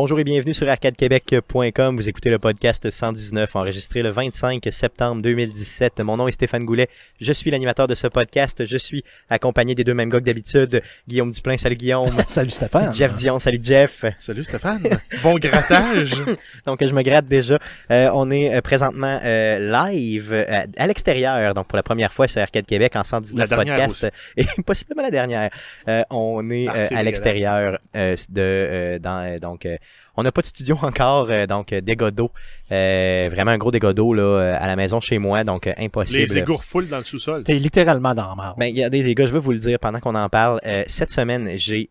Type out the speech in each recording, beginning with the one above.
Bonjour et bienvenue sur arcadequebec.com. Vous écoutez le podcast 119 enregistré le 25 septembre 2017. Mon nom est Stéphane Goulet. Je suis l'animateur de ce podcast. Je suis accompagné des deux mêmes gars que d'habitude. Guillaume Duplain, salut Guillaume. salut Stéphane. Jeff Dion, salut Jeff. Salut Stéphane. bon grattage. donc je me gratte déjà. Euh, on est euh, présentement euh, live euh, à l'extérieur. Donc pour la première fois sur Arcade Québec en 119 podcast. Et possiblement la dernière. Euh, on est à l'extérieur de dans donc on n'a pas de studio encore, euh, donc euh, dégâts d'eau. Euh, vraiment un gros dégât d'eau là, à la maison chez moi, donc impossible. Les égouts full dans le sous-sol. T'es littéralement dans la marde. Ben, regardez les gars, je veux vous le dire pendant qu'on en parle. cette semaine, j'ai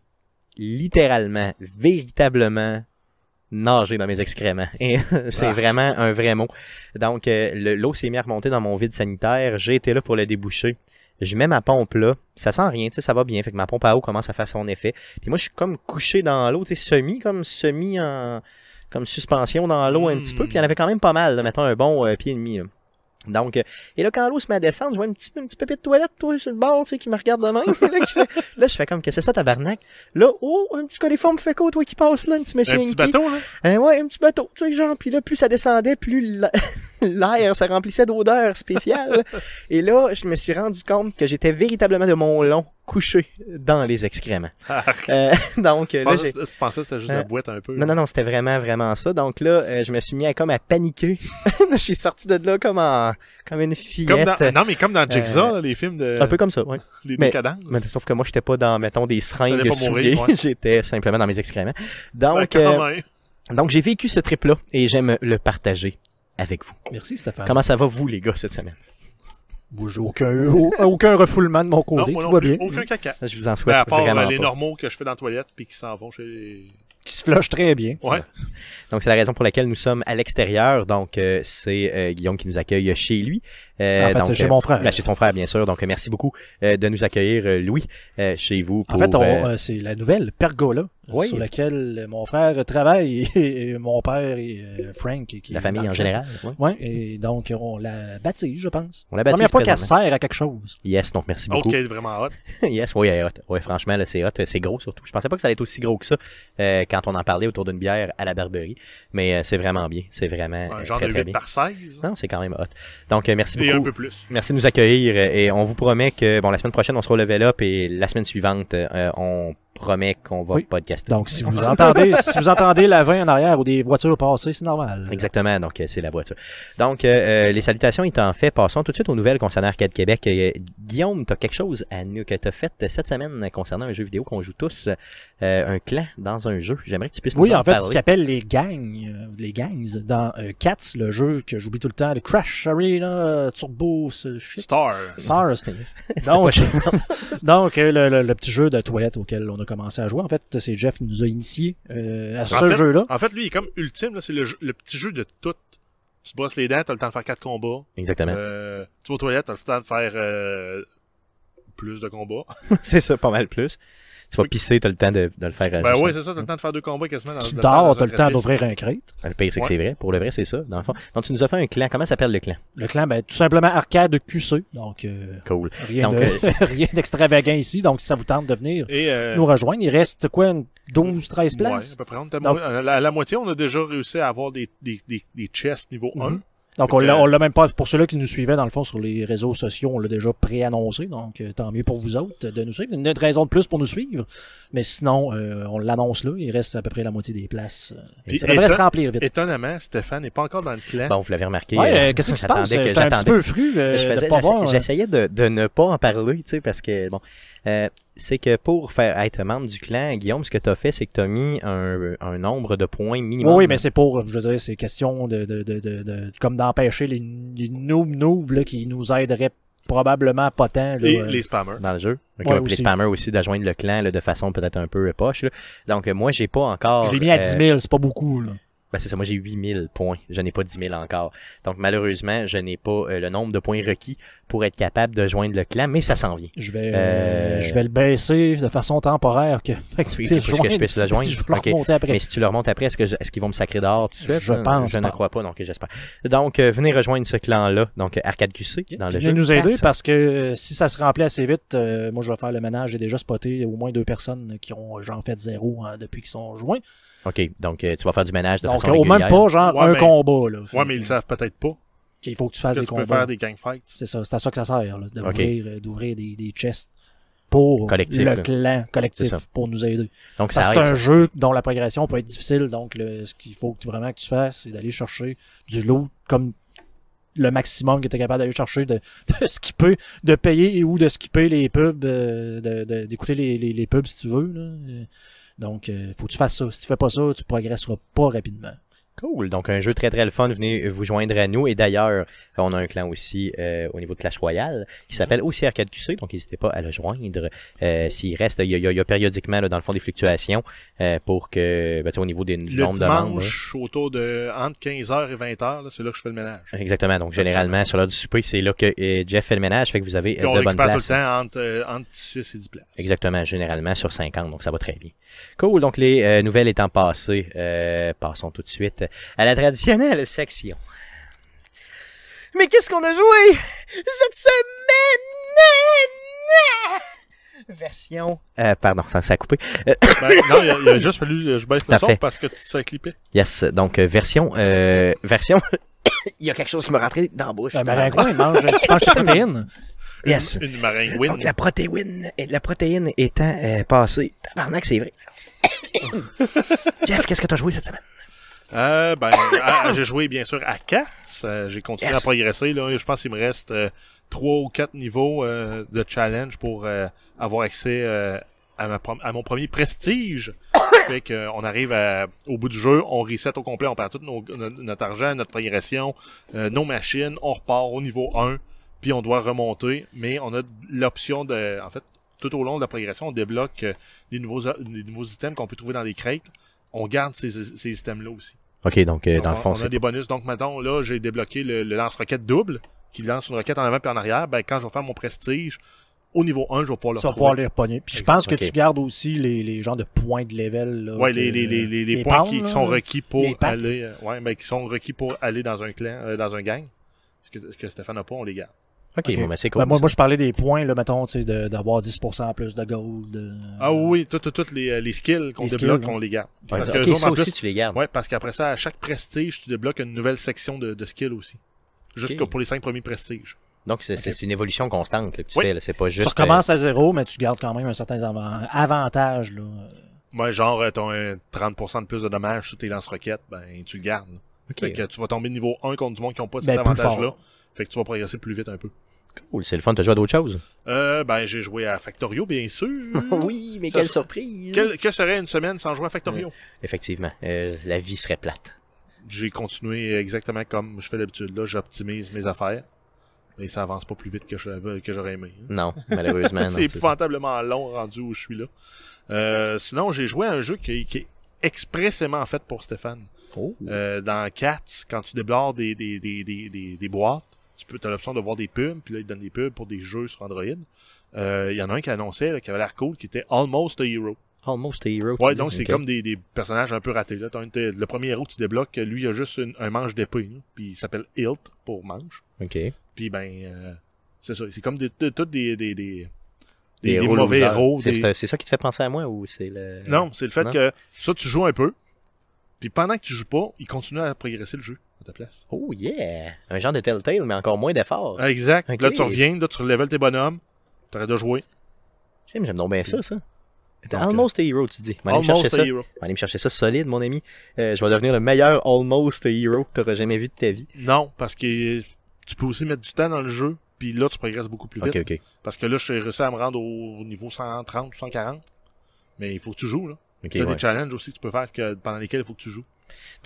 littéralement, véritablement nagé dans mes excréments. Et c'est ah. vraiment un vrai mot. Donc, l'eau s'est mise à remonter dans mon vide sanitaire. J'ai été là pour le déboucher je mets ma pompe là, ça sent rien, tu sais, ça va bien, fait que ma pompe à eau commence à faire son effet. Puis moi, je suis comme couché dans l'eau, tu sais, semi, comme semi en, comme suspension dans l'eau un petit peu, puis il y en avait quand même pas mal, là, mettons un bon euh, pied et demi. Là. Donc, euh, et là, quand l'eau se met à descendre, je vois un petit, un petit de toilette, toi, sur le bord, tu sais, qui me regarde de même. là, qui fait, là, je fais comme, qu'est-ce que c'est ça, tabarnak? Là, oh, un petit coliforme fait quoi, toi, qui passe là, un petit machin. Un petit bateau, là? Euh, ouais, un petit bateau, tu sais, genre, puis là, plus ça descendait, plus l'air se remplissait d'odeurs spéciales. et là, je me suis rendu compte que j'étais véritablement de mon long couché dans les excréments. Ah, euh, donc là, j'ai... Je pensais que c'était juste la boîte un peu. Non, non, non, c'était vraiment, vraiment ça. Donc là, je me suis mis à comme à paniquer. je suis sorti de là comme en comme une fillette. non, mais comme dans Jigsaw, euh, les films de... Un peu comme ça, oui. Les mais. Mais sauf que moi, j'étais pas dans, mettons, des seringues souillées. j'étais simplement dans mes excréments. Donc, ben, euh, donc j'ai vécu ce trip-là et j'aime le partager avec vous. Merci, Stéphane. Comment ça va, vous, les gars, cette semaine? Aucun, aucun refoulement de mon côté, tout va bien. Aucun caca. Je vous en souhaite ben, à part vraiment les normaux que je fais dans la toilette puis qui s'en vont chez qui se flush très bien. Ouais. Donc c'est la raison pour laquelle nous sommes à l'extérieur. Donc euh, c'est euh, Guillaume qui nous accueille chez lui. Euh, en fait, c'est chez mon frère. Ben, chez son frère, bien sûr. Donc merci beaucoup de nous accueillir, Louis, chez vous. Pour, en fait, c'est la nouvelle Pergola oui. sur laquelle mon frère travaille et, mon père et Frank. Qui la famille en général. Oui, ouais, et donc on la baptise, je pense. On la baptise. Première fois qu'elle sert à quelque chose. Yes, donc merci beaucoup. Ok, vraiment hot. yes, oui, hot. Ouais, franchement, là, c'est hot. C'est gros surtout. Je pensais pas que ça allait être aussi gros que ça quand on en parlait autour d'une bière à la Barberie. Mais euh, c'est vraiment bien. C'est vraiment. Un genre très, de 8 par 16. Non, c'est quand même hot. Donc, euh, merci beaucoup. Et un peu plus. Merci de nous accueillir. Et on vous promet que, bon, la semaine prochaine, on sera au level up et la semaine suivante, euh, on promet qu'on va podcaster. Donc, si vous entendez, si vous entendez la vin en arrière ou des voitures passer, c'est normal. Exactement. Donc, euh, c'est la voiture. Donc, euh, euh, les salutations étant faites, passons tout de suite aux nouvelles concernant Arcade Québec. Guillaume, tu as quelque chose à nous que tu as fait cette semaine concernant un jeu vidéo qu'on joue tous, un clan dans un jeu. J'aimerais que tu puisses oui, nous en, en fait, ce qu'on appelle les gangs, les gangs dans Cats, le jeu que j'oublie tout le temps, le Crash Arena, Turbo, shit. Stars. Stars. donc, donc le, le petit jeu de toilette auquel on a commencé à jouer. En fait, c'est Jeff qui nous a initié euh, à ce jeu-là. En fait, lui, il est comme ultime. C'est le, le, petit jeu de tout. Tu bosses les dents, t'as le temps de faire quatre combats. Exactement. Euh, tu vas aux toilettes, t'as le temps de faire euh, plus de combats. c'est ça, pas mal plus tu vas pisser, t'as le temps de, de le faire. Ben oui, c'est ça, t'as le temps de faire deux combats quasiment. Dans, tu dors, t'as le temps d'ouvrir un crate. Le pire, c'est que c'est vrai. Pour le vrai, c'est ça, dans le fond. Donc, tu nous as fait un clan. Comment s'appelle le clan? Le clan, ben, tout simplement Arcade QC. Donc, euh, cool. Rien, euh, rien d'extravagant ici. Donc, si ça vous tente de venir euh, nous rejoindre, il reste quoi, 12, 13 places? Ouais, à peu près. Donc, à, la, moitié, on a déjà réussi à avoir des, des, des, des chests niveau 1. Donc, on l'a, on l'a même pas, pour ceux-là qui nous suivaient, dans le fond, sur les réseaux sociaux, on l'a déjà préannoncé. Donc, euh, tant mieux pour vous autres de nous suivre. Une raison de plus pour nous suivre. Mais sinon, euh, on l'annonce là. Il reste à peu près la moitié des places. Euh, ça devrait se remplir vite. Étonnamment, Stéphane n'est pas encore dans le clan. Bon, vous l'avez remarqué. Ouais, qu'est-ce qui se passe? J'étais un petit peu fru. J'essayais de, de ne pas en parler, tu sais, parce que, bon, euh, c'est que pour faire être membre du clan, Guillaume, ce que tu as fait, c'est que tu as mis un, un, nombre de points minimum. Oui, mais c'est pour, je veux dire, c'est question de, de, de, de, comme d'empêcher les, les noobs noobs là, qui nous aideraient probablement pas tant. Et les spammers. Dans le jeu. les spammers aussi d'adjoindre le clan là, de façon peut-être un peu poche. Là. Donc moi, j'ai pas encore... Je l'ai mis à 10 000, c'est pas beaucoup. Là. Ben c'est ça, moi j'ai 8000 points, je n'ai pas 10 000 encore. Donc malheureusement, je n'ai pas euh, le nombre de points requis pour être capable de joindre le clan, mais ça s'en vient. Je vais, euh... je vais le baisser de façon temporaire que, que tu oui, que je puisse le joindre. je vais le remonter après. Mais si tu le remontes après, est-ce que est-ce qu'ils vont me sacrer dehors tout de suite? Je pense. Je ne crois pas, donc j'espère. Donc euh, venez rejoindre ce clan-là, donc Arcade QC dans le jeu. nous aider parce que euh, si ça se remplit assez vite, moi je vais faire le ménage. J'ai déjà spoté au moins deux personnes qui ont genre fait zéro hein, depuis qu'ils sont joints. OK, donc euh, tu vas faire du ménage de Donc, façon au même pas, genre, Ouais, un mais- combat, là. Ouais, mais ils le savent peut-être pas qu'il faut que tu fasses que des tu peux combats. faire des gang fights. C'est ça, c'est à ça que ça sert, là, Ok. d'ouvrir euh, d'ouvrir des, des chests pour Collectif, le là. clan collectif, pour nous aider. Donc ça c'est un jeu dont la progression peut être difficile, donc le- ce qu'il faut que tu- vraiment que tu fasses, c'est d'aller chercher du loot comme le maximum que tu es capable d'aller chercher, de, de skipper, de payer et ou de skipper les pubs, euh, de- de- d'écouter les, les, les pubs si tu veux. Là. Donc, euh, faut que tu fasses ça. Si tu fais pas ça, tu progresseras pas rapidement. Cool. Donc, un jeu très, très le fun. Venez vous joindre à nous. Et d'ailleurs, on a un clan aussi euh, au niveau de Clash Royale qui s'appelle aussi Arcade QC. Donc, n'hésitez pas à le joindre. Euh, S'il reste, il y a, il y a- il y a périodiquement, là, dans le fond, des fluctuations euh, pour que, ben, au niveau des Le nombres de membres. dimanche, autour de entre 15h et 20h, là, c'est là que je fais le ménage. Exactement. Donc, généralement, sur l'heure du souper, c'est là que euh, Jeff fait le ménage. Fait que vous avez Puis on euh, de bonnes récupère tout places. le temps entre, euh, entre 6 et 10 places. Exactement, généralement sur 50, donc ça va très bien. Cool, donc les euh, nouvelles étant passées, passons tout de suite à la traditionnelle section. Mais qu'est-ce qu'on a joué cette semaine? Version... Euh, pardon, ça, ça a coupé. Euh, Ben, non, il a, il a juste fallu que je baisse le son fait. parce que ça clippait. yes, donc euh, version... Euh, version... Il y a quelque chose qui m'a rentré dans la bouche. Un maringouin, il mange, tu manges protéines. Yes. Une maringouine. Donc la protéine, la protéine étant euh, passée. Tabarnak, c'est vrai. Jeff, qu'est-ce que t'as joué cette semaine? Euh, ben, ah, j'ai joué bien sûr à 4. j'ai continué Yes. à progresser. Là. Je pense qu'il me reste euh, 3 ou 4 niveaux euh, de challenge pour euh, avoir accès euh, à, ma prom- à mon premier prestige. fait que, euh, on arrive à- au bout du jeu, on reset au complet, on perd tout nos- notre argent, notre progression, euh, nos machines, on repart au niveau 1, puis on doit remonter, mais on a l'option de... En fait, tout au long de la progression, on débloque euh, des, nouveaux, des nouveaux items qu'on peut trouver dans les crêtes. On garde ces, ces items-là aussi. Ok, donc euh, dans on, le fond, on a c'est des bonus. Donc, maintenant, là, j'ai débloqué le, le lance-roquette double, qui lance une roquette en avant puis en arrière. Ben, quand je vais faire mon prestige, au niveau 1, je vais pouvoir le Tu vas retrouver. pouvoir les repogner. Puis je pense que tu gardes aussi les, les genres de points de level. Que- les, les, les, les, points pounds, qui, sont requis pour aller, euh, ouais, ben, qui sont requis pour aller dans un clan, euh, dans un gang. Ce que, ce que Stéphane n'a pas, on les garde? Ok, Ok. bon, ben, c'est cool. Ben, moi, moi, je parlais des points, là, mettons, tu sais, de- d'avoir 10% plus de gold. euh, Ah oui, toutes les, euh, les skills qu'on débloque, skills, on les garde. Ouais, Parce que ça en aussi, plus, tu les gardes. ouais, parce qu'après ça, à chaque prestige, tu débloques une nouvelle section de, de skills aussi. Juste pour les cinq premiers prestiges. Donc, c'est une évolution constante là, que tu Oui. fais. C'est pas juste. Tu recommences à zéro, mais tu gardes quand même un certain avan- avantage. Là. Moi, genre, euh, t'as un 30% de plus de dommages sur tes lance-roquettes, ben, tu le gardes. euh, ok, Fait que tu vas tomber niveau 1 contre du monde qui n'ont pas cet Ben, plus avantage-là. Fait que tu vas progresser plus vite un peu. cool. C'est le fun. T'as joué à d'autres choses? Euh, ben, j'ai joué à Factorio, bien sûr. oui, mais Ça, quelle surprise! Quelle- que serait une semaine sans jouer à Factorio? Effectivement, euh, la vie serait plate. J'ai continué exactement comme je fais d'habitude. Là, j'optimise mes affaires. Mais ça avance pas plus vite que j'aurais aimé. hein. Non, malheureusement. non, c'est épouvantablement long rendu où je suis là. Euh, sinon, j'ai joué à un jeu qui, qui est expressément fait pour Stéphane. Oh. Euh, dans Cats, quand tu déblardes des, des, des, des, des, des boîtes, tu peux, as l'option de voir des pubs, puis là, ils te donnent des pubs pour des jeux sur Android. Euh, Il y en a un qui annonçait, là, qui avait l'air cool, qui était Almost a Hero. Almost a Hero. Ouais, donc c'est comme des, des personnages un peu ratés. Là. Le premier héros que tu débloques, lui, il a juste une- un manche d'épée, puis il s'appelle Hilt pour manche. Ok. Puis ben, euh, c'est ça, c'est comme des, de- tous des, des, des, des, Des des héros mauvais héros. C'est des- c'est- c'est ça qui te fait penser à moi ou c'est le. Non, c'est le fait Non? que ça, tu joues un peu, puis pendant que tu joues pas, il continue à progresser le jeu ta place. Oh yeah! Un genre de Telltale, mais encore moins d'efforts. Exact. Là, tu reviens, là, tu relèves tes bonhommes, t'arrêtes de jouer. J'aime j'aime donc bien ça, ça. Donc, Almost a Hero, tu dis. On va aller me Almost chercher a ça. Hero. Me chercher ça solide, mon ami. Euh, je vais devenir le meilleur Almost a Hero que t'auras jamais vu de ta vie. Non, parce que tu peux aussi mettre du temps dans le jeu, puis là, tu progresses beaucoup plus vite. Parce que là, je suis réussi à me rendre au niveau 130 ou 140. Mais il faut que tu joues, là. Ok, T'as ouais. des challenges aussi que tu peux faire que, pendant lesquels il faut que tu joues.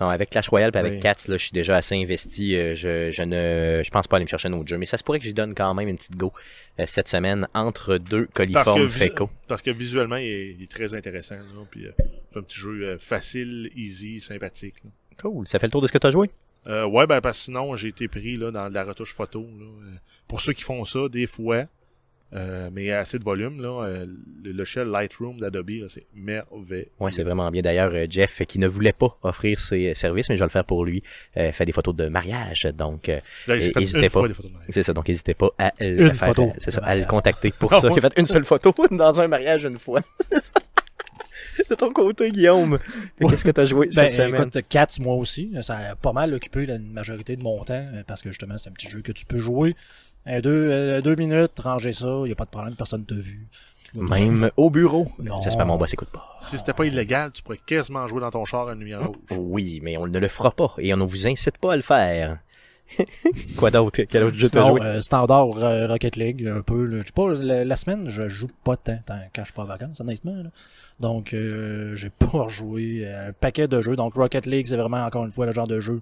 Non, avec Clash Royale et avec Oui. Cats, là, je suis déjà assez investi. euh, je, je ne, je pense pas aller me chercher un autre jeu, mais ça se pourrait que j'y donne quand même une petite go euh, cette semaine entre deux Parce que, coliformes fécaux. parce que visuellement, il est, il est très intéressant. Là, puis, euh, c'est un petit jeu facile, easy, sympathique. là. Cool. Ça fait le tour de ce que t'as joué? Euh, ouais, ben parce que sinon, j'ai été pris là, dans de la retouche photo. Là, pour ceux qui font ça, des fois, euh, mais assez de volume, là, euh, le logiciel Lightroom d'Adobe, là, c'est merveilleux. Ouais, c'est vraiment bien. D'ailleurs, euh, Jeff, qui ne voulait pas offrir ses euh, services, mais je vais le faire pour lui, euh, fait des photos de mariage. Donc, euh, Là, J'ai Et fait hésitez une pas. c'est ça. Donc, n'hésitez pas à le Une faire. ça, à le mariage. contacter pour Ah ça. J'ai fait une seule photo dans un mariage une fois. De ton côté, Guillaume, qu'est-ce que t'as joué Ben, cette semaine? écoute, Cats, moi aussi, ça a pas mal occupé la majorité de mon temps, parce que justement, c'est un petit jeu que tu peux jouer. Un deux, euh, deux minutes, ranger ça, y a pas de problème, personne t'a vu. Même au bureau. Non. J'espère que mon boss écoute pas. Si c'était pas illégal, tu pourrais quasiment jouer dans ton char à une lumière rouge. Oui, mais on ne le fera pas et on ne vous incite pas à le faire. Quoi d'autre? Quel autre jeu t'as Sinon, joué? euh, standard euh, Rocket League, un peu. là. Je sais pas, la, la semaine, je joue pas tant, tant quand je suis pas en vacances, honnêtement. là. Donc, euh, j'ai pas rejoué un paquet de jeux. Donc, Rocket League, c'est vraiment, encore une fois, le genre de jeu.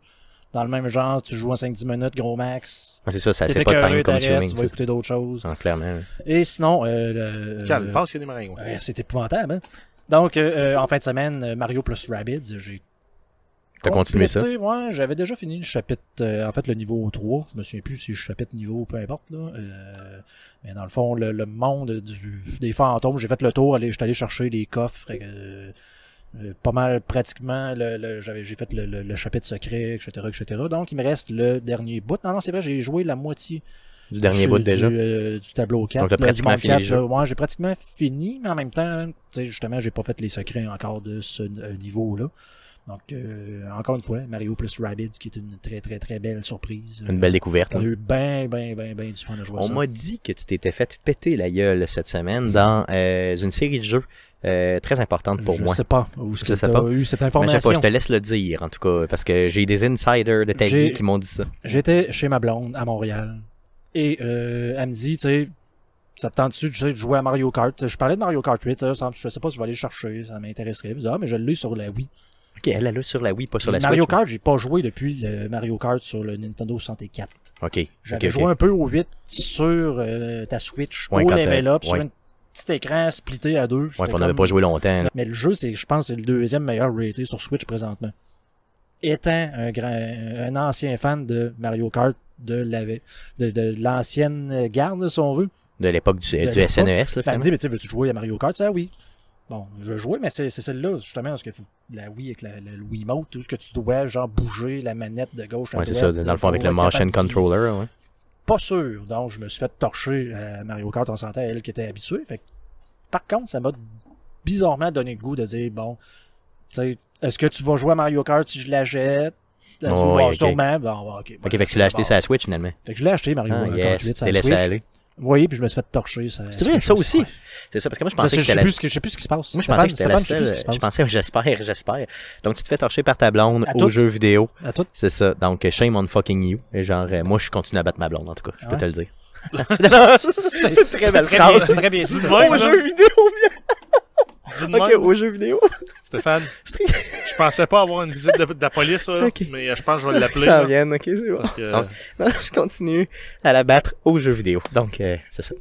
Dans le même genre, tu joues en 5-10 minutes, gros max. Ah, c'est ça, ça c'est pas time consuming. tu vas écouter d'autres choses. Ah, clairement. Et sinon, euh, le, Calme, le- pense qu'il y a des marins. ouais. Ouais, c'est épouvantable, hein? Donc, euh, euh, en fin de semaine, euh, Mario plus Rabbids, j'ai T'as continué ça? Ouais, j'avais déjà fini le chapitre, euh, en fait, le niveau 3. Je me souviens plus si je chapitre niveau, peu importe, là. Euh, mais dans le fond, le, le monde du, des fantômes, j'ai fait le tour, j'étais allé chercher les coffres, euh, euh, pas mal, pratiquement, le, le- j'avais, j'ai fait le, le- le chapitre secret, etc., etc. Donc, il me reste le dernier bout. Non, non, c'est vrai, j'ai joué la moitié Du dernier du- bout déjà? Du, euh, du tableau 4. Donc, là, du pratiquement monde fini le 4, jeu. là. Ouais, j'ai pratiquement fini, mais en même temps, tu sais, justement, j'ai pas fait les secrets encore de ce euh, niveau-là. Donc, euh, encore une fois, Mario plus Rabbids, qui est une très, très, très belle surprise. Une belle découverte. On a hein. eu ben, ben, ben, ben du fun à jouer On m'a dit que tu t'étais fait péter la gueule cette semaine dans euh, une série de jeux euh, très importante pour je moi. sais pas où Je que sais pas. eu cette Mais je sais information. pas, je te laisse le dire en tout cas, parce que j'ai des insiders de ta vie qui m'ont dit ça. J'étais chez ma blonde à Montréal et euh, elle me dit, tu sais, ça te tente-tu tu sais, de jouer à Mario Kart? Je parlais de Mario Kart 8, ça, ça- je sais pas si je vais aller le chercher, ça m'intéresserait. Je dis, ah, mais je l'ai sur la Wii. Ok, elle a là sur la Wii, pas sur la Mario Switch. Kart, j'ai pas joué depuis le Mario Kart sur le Nintendo 64. Ok. J'avais joué un peu au 8 sur euh, ta Switch, Ouais, au level up, sur un petit écran splitté à deux. Ouais, on n'avait comme- pas joué longtemps. là. Mais le jeu, c'est, je pense, c'est le deuxième meilleur raté sur Switch présentement. Étant un grand, un ancien fan de Mario Kart de la, de, de l'ancienne garde, si on veut. De l'époque du. SNES, là, Elle me finalement. dit, mais tu veux-tu jouer à Mario Kart? Ça, oui. Bon, je jouais, mais c'est, celle-là, justement, parce que la Wii avec la, le Wiimote, tout ce que tu dois, genre, bouger la manette de gauche à Ouais, c'est ça, dans le fond, avec le motion controller, ouais. Pas sûr. Donc, je me suis fait torcher à Mario Kart, on sentait elle qui était habituée. Fait par contre, ça m'a bizarrement donné le goût de dire, bon, tu sais, est-ce que tu vas jouer à Mario Kart si je la jette? Oh, Bon, oui, ok. sûrement. Bon, ok. Ok, fait que tu l'as acheté Bon. sur la Switch, finalement. Fait que je l'ai acheté, Mario Ah, Kart yes, 8, sur t'es la laissé Switch. aller. Oui, puis je me suis fait torcher. ça- C'est vrai, ça aussi. C'est ça, parce que moi, je pensais sais, que je sais plus ce que- je sais plus ce qui se passe. Moi, je pensais que c'était la je pensais, j'espère, j'espère. Donc, tu te fais torcher par ta blonde toutes. jeux vidéo. À tout. C'est ça. Donc, shame on fucking you. Et genre, euh, moi, je continue à battre ma blonde, en tout cas. Je peux te le dire. C'est très belle bien- phrase. C'est très bien dit. là. jeux vidéo, bien. Ok, aux jeux vidéo. Stéphane, je pensais pas avoir une visite de, de la police, là, mais euh, je pense que je vais l'appeler. Ça ok, c'est bon. que, Donc, Non, je continue à la battre aux jeux vidéo. Donc, euh, c'est ça.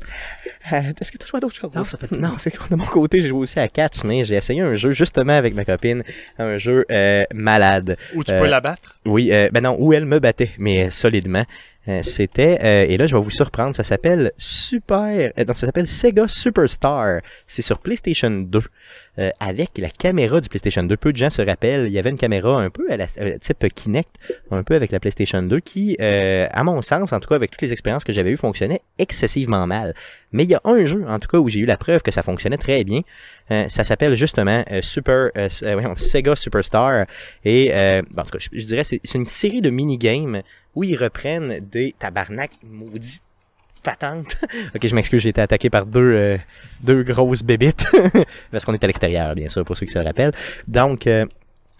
Euh, Est-ce que tu as joué à d'autres choses? Non, ça fait le Non, c'est que de mon côté, j'ai joué aussi à Cats, mais j'ai essayé un jeu justement avec ma copine, un jeu euh, malade. où tu euh, peux l'abattre. Oui, euh, ben non, où elle me battait, mais euh, solidement. Euh, C'était, euh, et là je vais vous surprendre, ça s'appelle Super, euh, non, ça s'appelle Sega Superstar. C'est sur PlayStation 2, euh, avec la caméra du PlayStation 2. Peu de gens se rappellent, il y avait une caméra un peu à la euh, type Kinect, un peu avec la PlayStation 2, qui, euh, à mon sens, en tout cas avec toutes les expériences que j'avais eues, fonctionnait excessivement mal. Mais il y a un jeu, en tout cas, où j'ai eu la preuve que ça fonctionnait très bien. Euh, ça s'appelle justement euh, Super Sega Superstar. Et en tout cas, je, dirais c'est c'est une série de mini-games où ils reprennent des tabarnak maudits patentes. ok, je m'excuse, j'ai été attaqué par deux euh, deux grosses bébites parce qu'on est à l'extérieur, bien sûr, pour ceux qui se rappellent. Donc euh,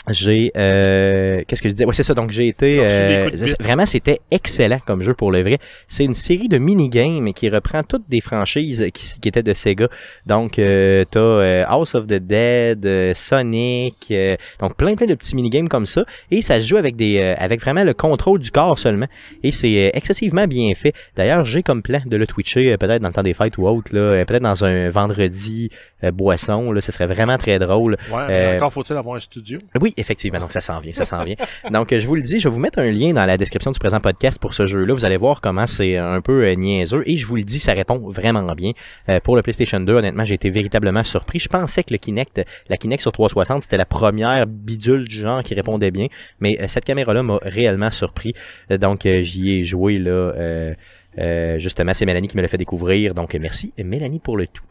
j'ai euh, qu'est-ce que je disais ouais c'est ça. Donc j'ai été euh, vraiment c'était excellent comme jeu pour le vrai. C'est une série de mini-games qui reprend toutes des franchises qui, qui étaient de Sega. Donc euh, t'as euh, House of the Dead euh, Sonic euh, donc plein plein de petits mini-games comme ça. Et ça se joue avec des euh, avec vraiment le contrôle du corps seulement. Et c'est excessivement bien fait. D'ailleurs j'ai comme plan de le twitcher peut-être dans le temps des fêtes ou autre là peut-être dans un vendredi boisson là. Ce serait vraiment très drôle. Ouais, mais encore faut-il avoir un studio. oui, effectivement. Donc, ça s'en vient, ça s'en vient. Donc, euh, je vous le dis, je vais vous mettre un lien dans la description du présent podcast pour ce jeu-là. Vous allez voir comment c'est un peu euh, niaiseux. Et je vous le dis, ça répond vraiment bien. Euh, pour le PlayStation 2, honnêtement, j'ai été véritablement surpris. Je pensais que le Kinect, la Kinect sur 360, c'était la première bidule du genre qui répondait bien. Mais euh, cette caméra-là m'a réellement surpris. Euh, donc, euh, j'y ai joué, là... euh, Euh, justement, c'est Mélanie qui me l'a fait découvrir, donc merci Mélanie pour le tout.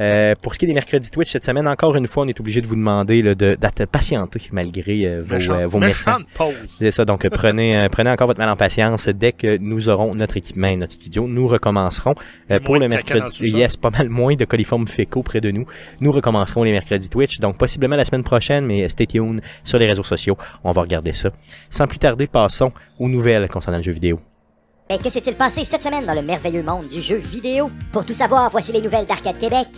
Euh, pour ce qui est des mercredis Twitch cette semaine, encore une fois, on est obligé de vous demander là, de- d'être patienté malgré euh, vos, Méchant- euh, vos pause. C'est ça, donc prenez, euh, prenez encore votre mal en patience. Dès que nous aurons notre équipement et notre studio, nous recommencerons euh, pour le mercredi. Yes, pas mal moins de coliformes fécaux près de nous. Nous recommencerons les mercredis Twitch, donc possiblement la semaine prochaine, mais stay tuned sur les réseaux sociaux. On va regarder ça. Sans plus tarder, passons aux nouvelles concernant le jeu vidéo. Que s'est-il passé cette semaine dans le merveilleux monde du jeu vidéo? Pour tout savoir, voici les nouvelles d'Arcade Québec.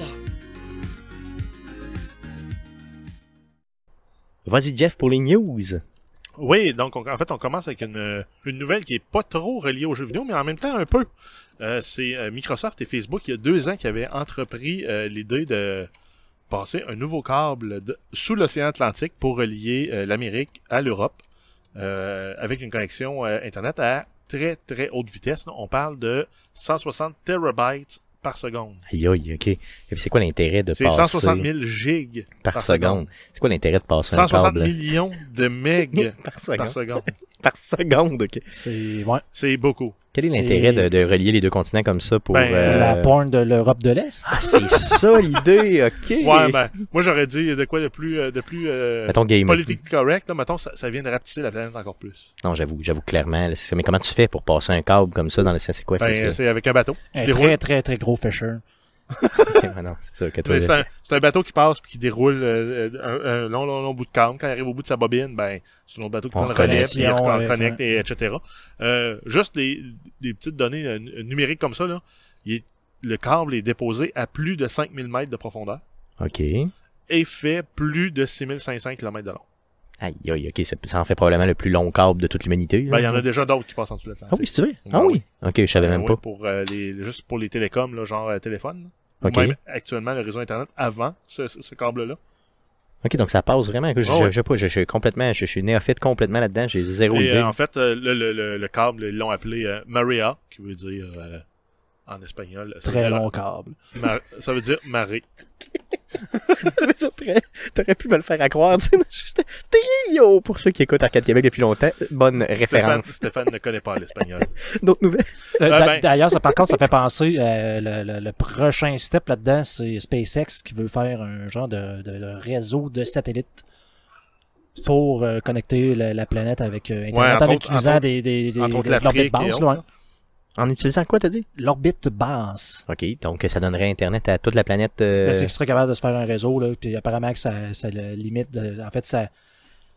Vas-y Jeff pour les news. Oui, donc on- en fait, on commence avec une, une nouvelle qui est pas trop reliée aux jeux vidéo, mais en même temps un peu. Euh, c'est euh, Microsoft et Facebook, il y a deux ans, qui avaient entrepris euh, l'idée de passer un nouveau câble de- sous l'océan Atlantique pour relier euh, l'Amérique à l'Europe euh, avec une connexion euh, Internet à très très haute vitesse. là. On parle de 160 terabytes par seconde. Aïe ok. C'est quoi l'intérêt de C'est passer 160 000 gigs par, seconde? C'est quoi l'intérêt de passer un 160 câble? millions de meg par seconde? par seconde. Par seconde, ok. C'est ouais, C'est beaucoup. Quel est C'est- l'intérêt de, de relier les deux continents comme ça pour... Ben, euh, la porn de l'Europe de l'Est. Ah, c'est ça l'idée, ok. Ouais, ben, moi j'aurais dit de quoi de plus, euh, de plus euh, Mettons game. politique correct, là, mettons, ça, ça vient de rapetisser la planète encore plus. Non, j'avoue, j'avoue clairement. là. Mais comment tu fais pour passer un câble comme ça dans le C'est quoi Ben, c'est ça? c'est avec un bateau. Un déroules. très, très, très gros Fisher. Non, c'est un, bateau qui passe puis qui déroule euh, un, un long, long, long bout de câble. Quand il arrive au bout de sa bobine, ben, c'est un autre bateau qui On prend le relais, reconnecte. puis il recon- Ouais, connecte, et etc. Euh, juste les, des petites données euh, numériques comme ça, là, il est- le câble est déposé à plus de 5000 mètres de profondeur Ok. et fait plus de 6500 km de long. Aïe, aïe, ok. Ça, ça en fait probablement le plus long câble de toute l'humanité. là. Ben, il y en a déjà d'autres qui passent en dessous de Ah oui, c'est vrai? Ben Ah oui. oui. Ok, je savais même Euh, pas. pour euh, les juste pour les télécoms là, genre euh, téléphone. là. Ou Ok. Même actuellement le réseau internet avant ce, ce, ce câble-là. Ok, donc ça passe vraiment. Je, je, Ah ouais. je sais pas, je, je suis complètement, je, je suis néophyte complètement là-dedans. J'ai zéro Et idée. euh, en fait, euh, le, le, le, le câble, ils l'ont appelé euh, Maria, qui veut dire euh, en espagnol. Ça veut Très dire, long câble. ma- ça veut dire marée. T'aurais- T'aurais pu me le faire à croire. Trio! Pour ceux qui écoutent Arcade Québec depuis longtemps, bonne référence. Stéphane ne connaît pas l'espagnol. D'autres nouvelles? Euh, d'a- ben- D'ailleurs, ça, par contre, ça fait penser, euh, le, le- le prochain step là-dedans, c'est SpaceX qui veut faire un genre de, de- de réseau de satellites pour euh, connecter la, la planète avec euh, Internet en utilisant des, des, des, autres de basse. En utilisant quoi, t'as dit? L'orbite basse. Ok, donc ça donnerait Internet à toute la planète. euh, Ben, c'est qu'il serait capable de se faire un réseau, là, puis apparemment que ça, ça le limite. de- en fait, ça,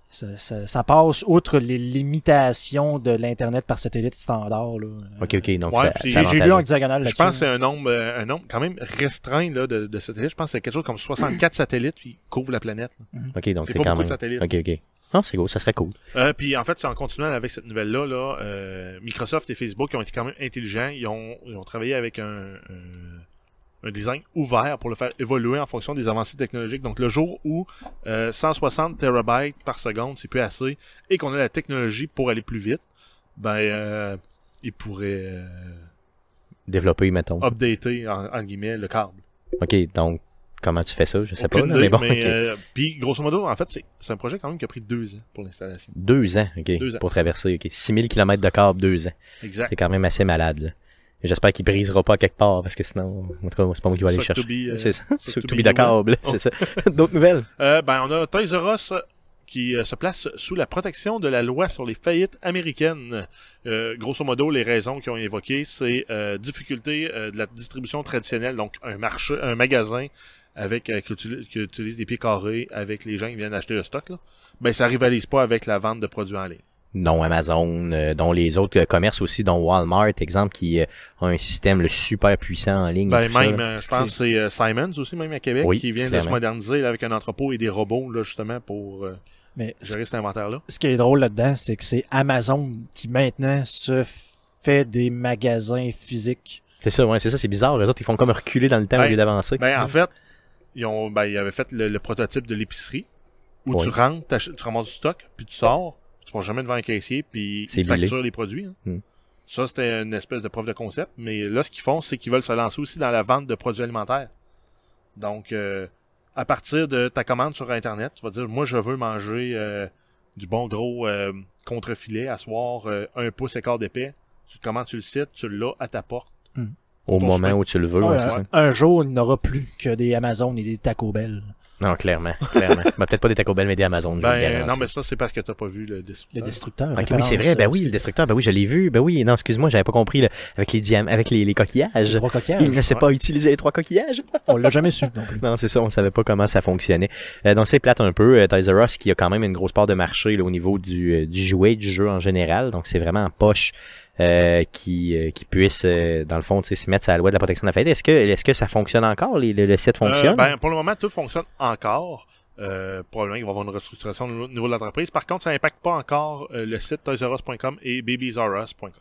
ça, ça, ça passe outre les limitations de l'Internet par satellite standard. Là. Ok, ok, donc Ouais, ça, puis ça J'ai lu en diagonale Je pense que c'est un nombre, euh, un nombre quand même restreint là, de, de satellites. Je pense que c'est quelque chose comme 64 satellites qui couvrent la planète. là. Ok, donc C'est quand beaucoup même. de satellites. Ok, ok. Non, c'est cool, ça serait cool. Euh, puis en fait, c'est en continuant avec cette nouvelle-là, là, euh, Microsoft et Facebook ont été quand même intelligents. Ils ont, ils ont travaillé avec un, un, un design ouvert pour le faire évoluer en fonction des avancées technologiques. Donc le jour où euh, 160 terabytes par seconde, c'est plus assez, et qu'on a la technologie pour aller plus vite, ben euh, ils pourraient euh, Développer, mettons. updater en, en guillemets le câble. Ok, donc comment tu fais ça? Je sais Aucune pas, là, idée, mais bon, mais, euh, puis grosso modo, en fait, c'est un projet quand même qui a pris deux ans pour l'installation. Deux ans, ok, Deux ans. pour traverser, ok. 6000 km de câble, deux ans. Exact. C'est quand même assez malade, là. J'espère qu'il brisera pas quelque part, parce que sinon, en tout cas, c'est pas moi qui vais aller le chercher. euh, C'est ça, suck to be de you, câble, c'est ça. D'autres nouvelles? Euh, ben, on a Toys R Us qui euh, se place sous la protection de la loi sur les faillites américaines. Euh, grosso modo, les raisons qu'ils ont évoquées, c'est euh, difficulté euh, de la distribution traditionnelle, donc un marché, un magasin avec euh, qui, utilise, qui utilise des pieds carrés avec les gens qui viennent acheter le stock. Là. Ben, ça rivalise pas avec la vente de produits en ligne. dont Amazon, euh, dont les autres euh, commerces aussi, dont Walmart, exemple, qui euh, a un système le super puissant en ligne. Ben, ça, même, euh, je pense que c'est euh, Simons aussi, même à Québec, Oui, qui vient de se moderniser là, avec un entrepôt et des robots, là, justement, pour euh, Mais gérer cet inventaire-là. ce qui est drôle là-dedans, c'est que c'est Amazon qui maintenant se fait des magasins physiques. C'est ça, ouais, c'est ça, c'est bizarre. Les autres, ils font comme reculer dans le temps Ben, au lieu d'avancer. Ben, en fait, ils ont, ben, ils avaient fait le, le prototype de l'épicerie où Oui. tu rentres, tu ramasses du stock, puis tu sors, tu vas jamais devant un caissier, puis ils te facturent les produits. hein. Hmm. Ça, c'était une espèce de preuve de concept. Mais là, ce qu'ils font, c'est qu'ils veulent se lancer aussi dans la vente de produits alimentaires. Donc, euh, à partir de ta commande sur Internet, tu vas dire, moi, je veux manger euh, du bon gros euh, contrefilet à soir, un pouce et quart d'épais Tu commandes sur le site, tu l'as à ta porte. Au moment où tu le veux, Ouais, un, ça. un jour, il n'aura plus que des Amazon et des Taco Bell. Non, clairement, clairement. Ben, peut-être pas des Taco Bell, mais des Amazon. le Ben, non, mais ça, c'est parce que t'as pas vu le Le destructeur. destructeur. Ok, oui, c'est vrai, ben euh, oui, le destructeur, ben oui, je l'ai vu, ben oui, non, excuse-moi, j'avais pas compris, là, avec les diam avec les, les coquillages. les trois coquillages. Il ne sait ouais. pas utiliser les trois coquillages. On l'a jamais su non plus. Non, c'est ça, on savait pas comment ça fonctionnait. Euh, donc c'est plate un peu. Euh, Toys R Us qui a quand même une grosse part de marché là, au niveau du, euh, du jouet, du jeu en général. Donc c'est vraiment en poche euh, qui, euh, qui puisse, euh, dans le fond, se mettre sur la loi de la protection de la fête. Est-ce que, est-ce que ça fonctionne encore? Les, le, le site fonctionne? Euh, ben, pour le moment, tout fonctionne encore. Probablement qu'il va y avoir une restructuration au niveau de l'entreprise. Par contre, ça n'impacte pas encore le site toysrus.com et babiesrus.com.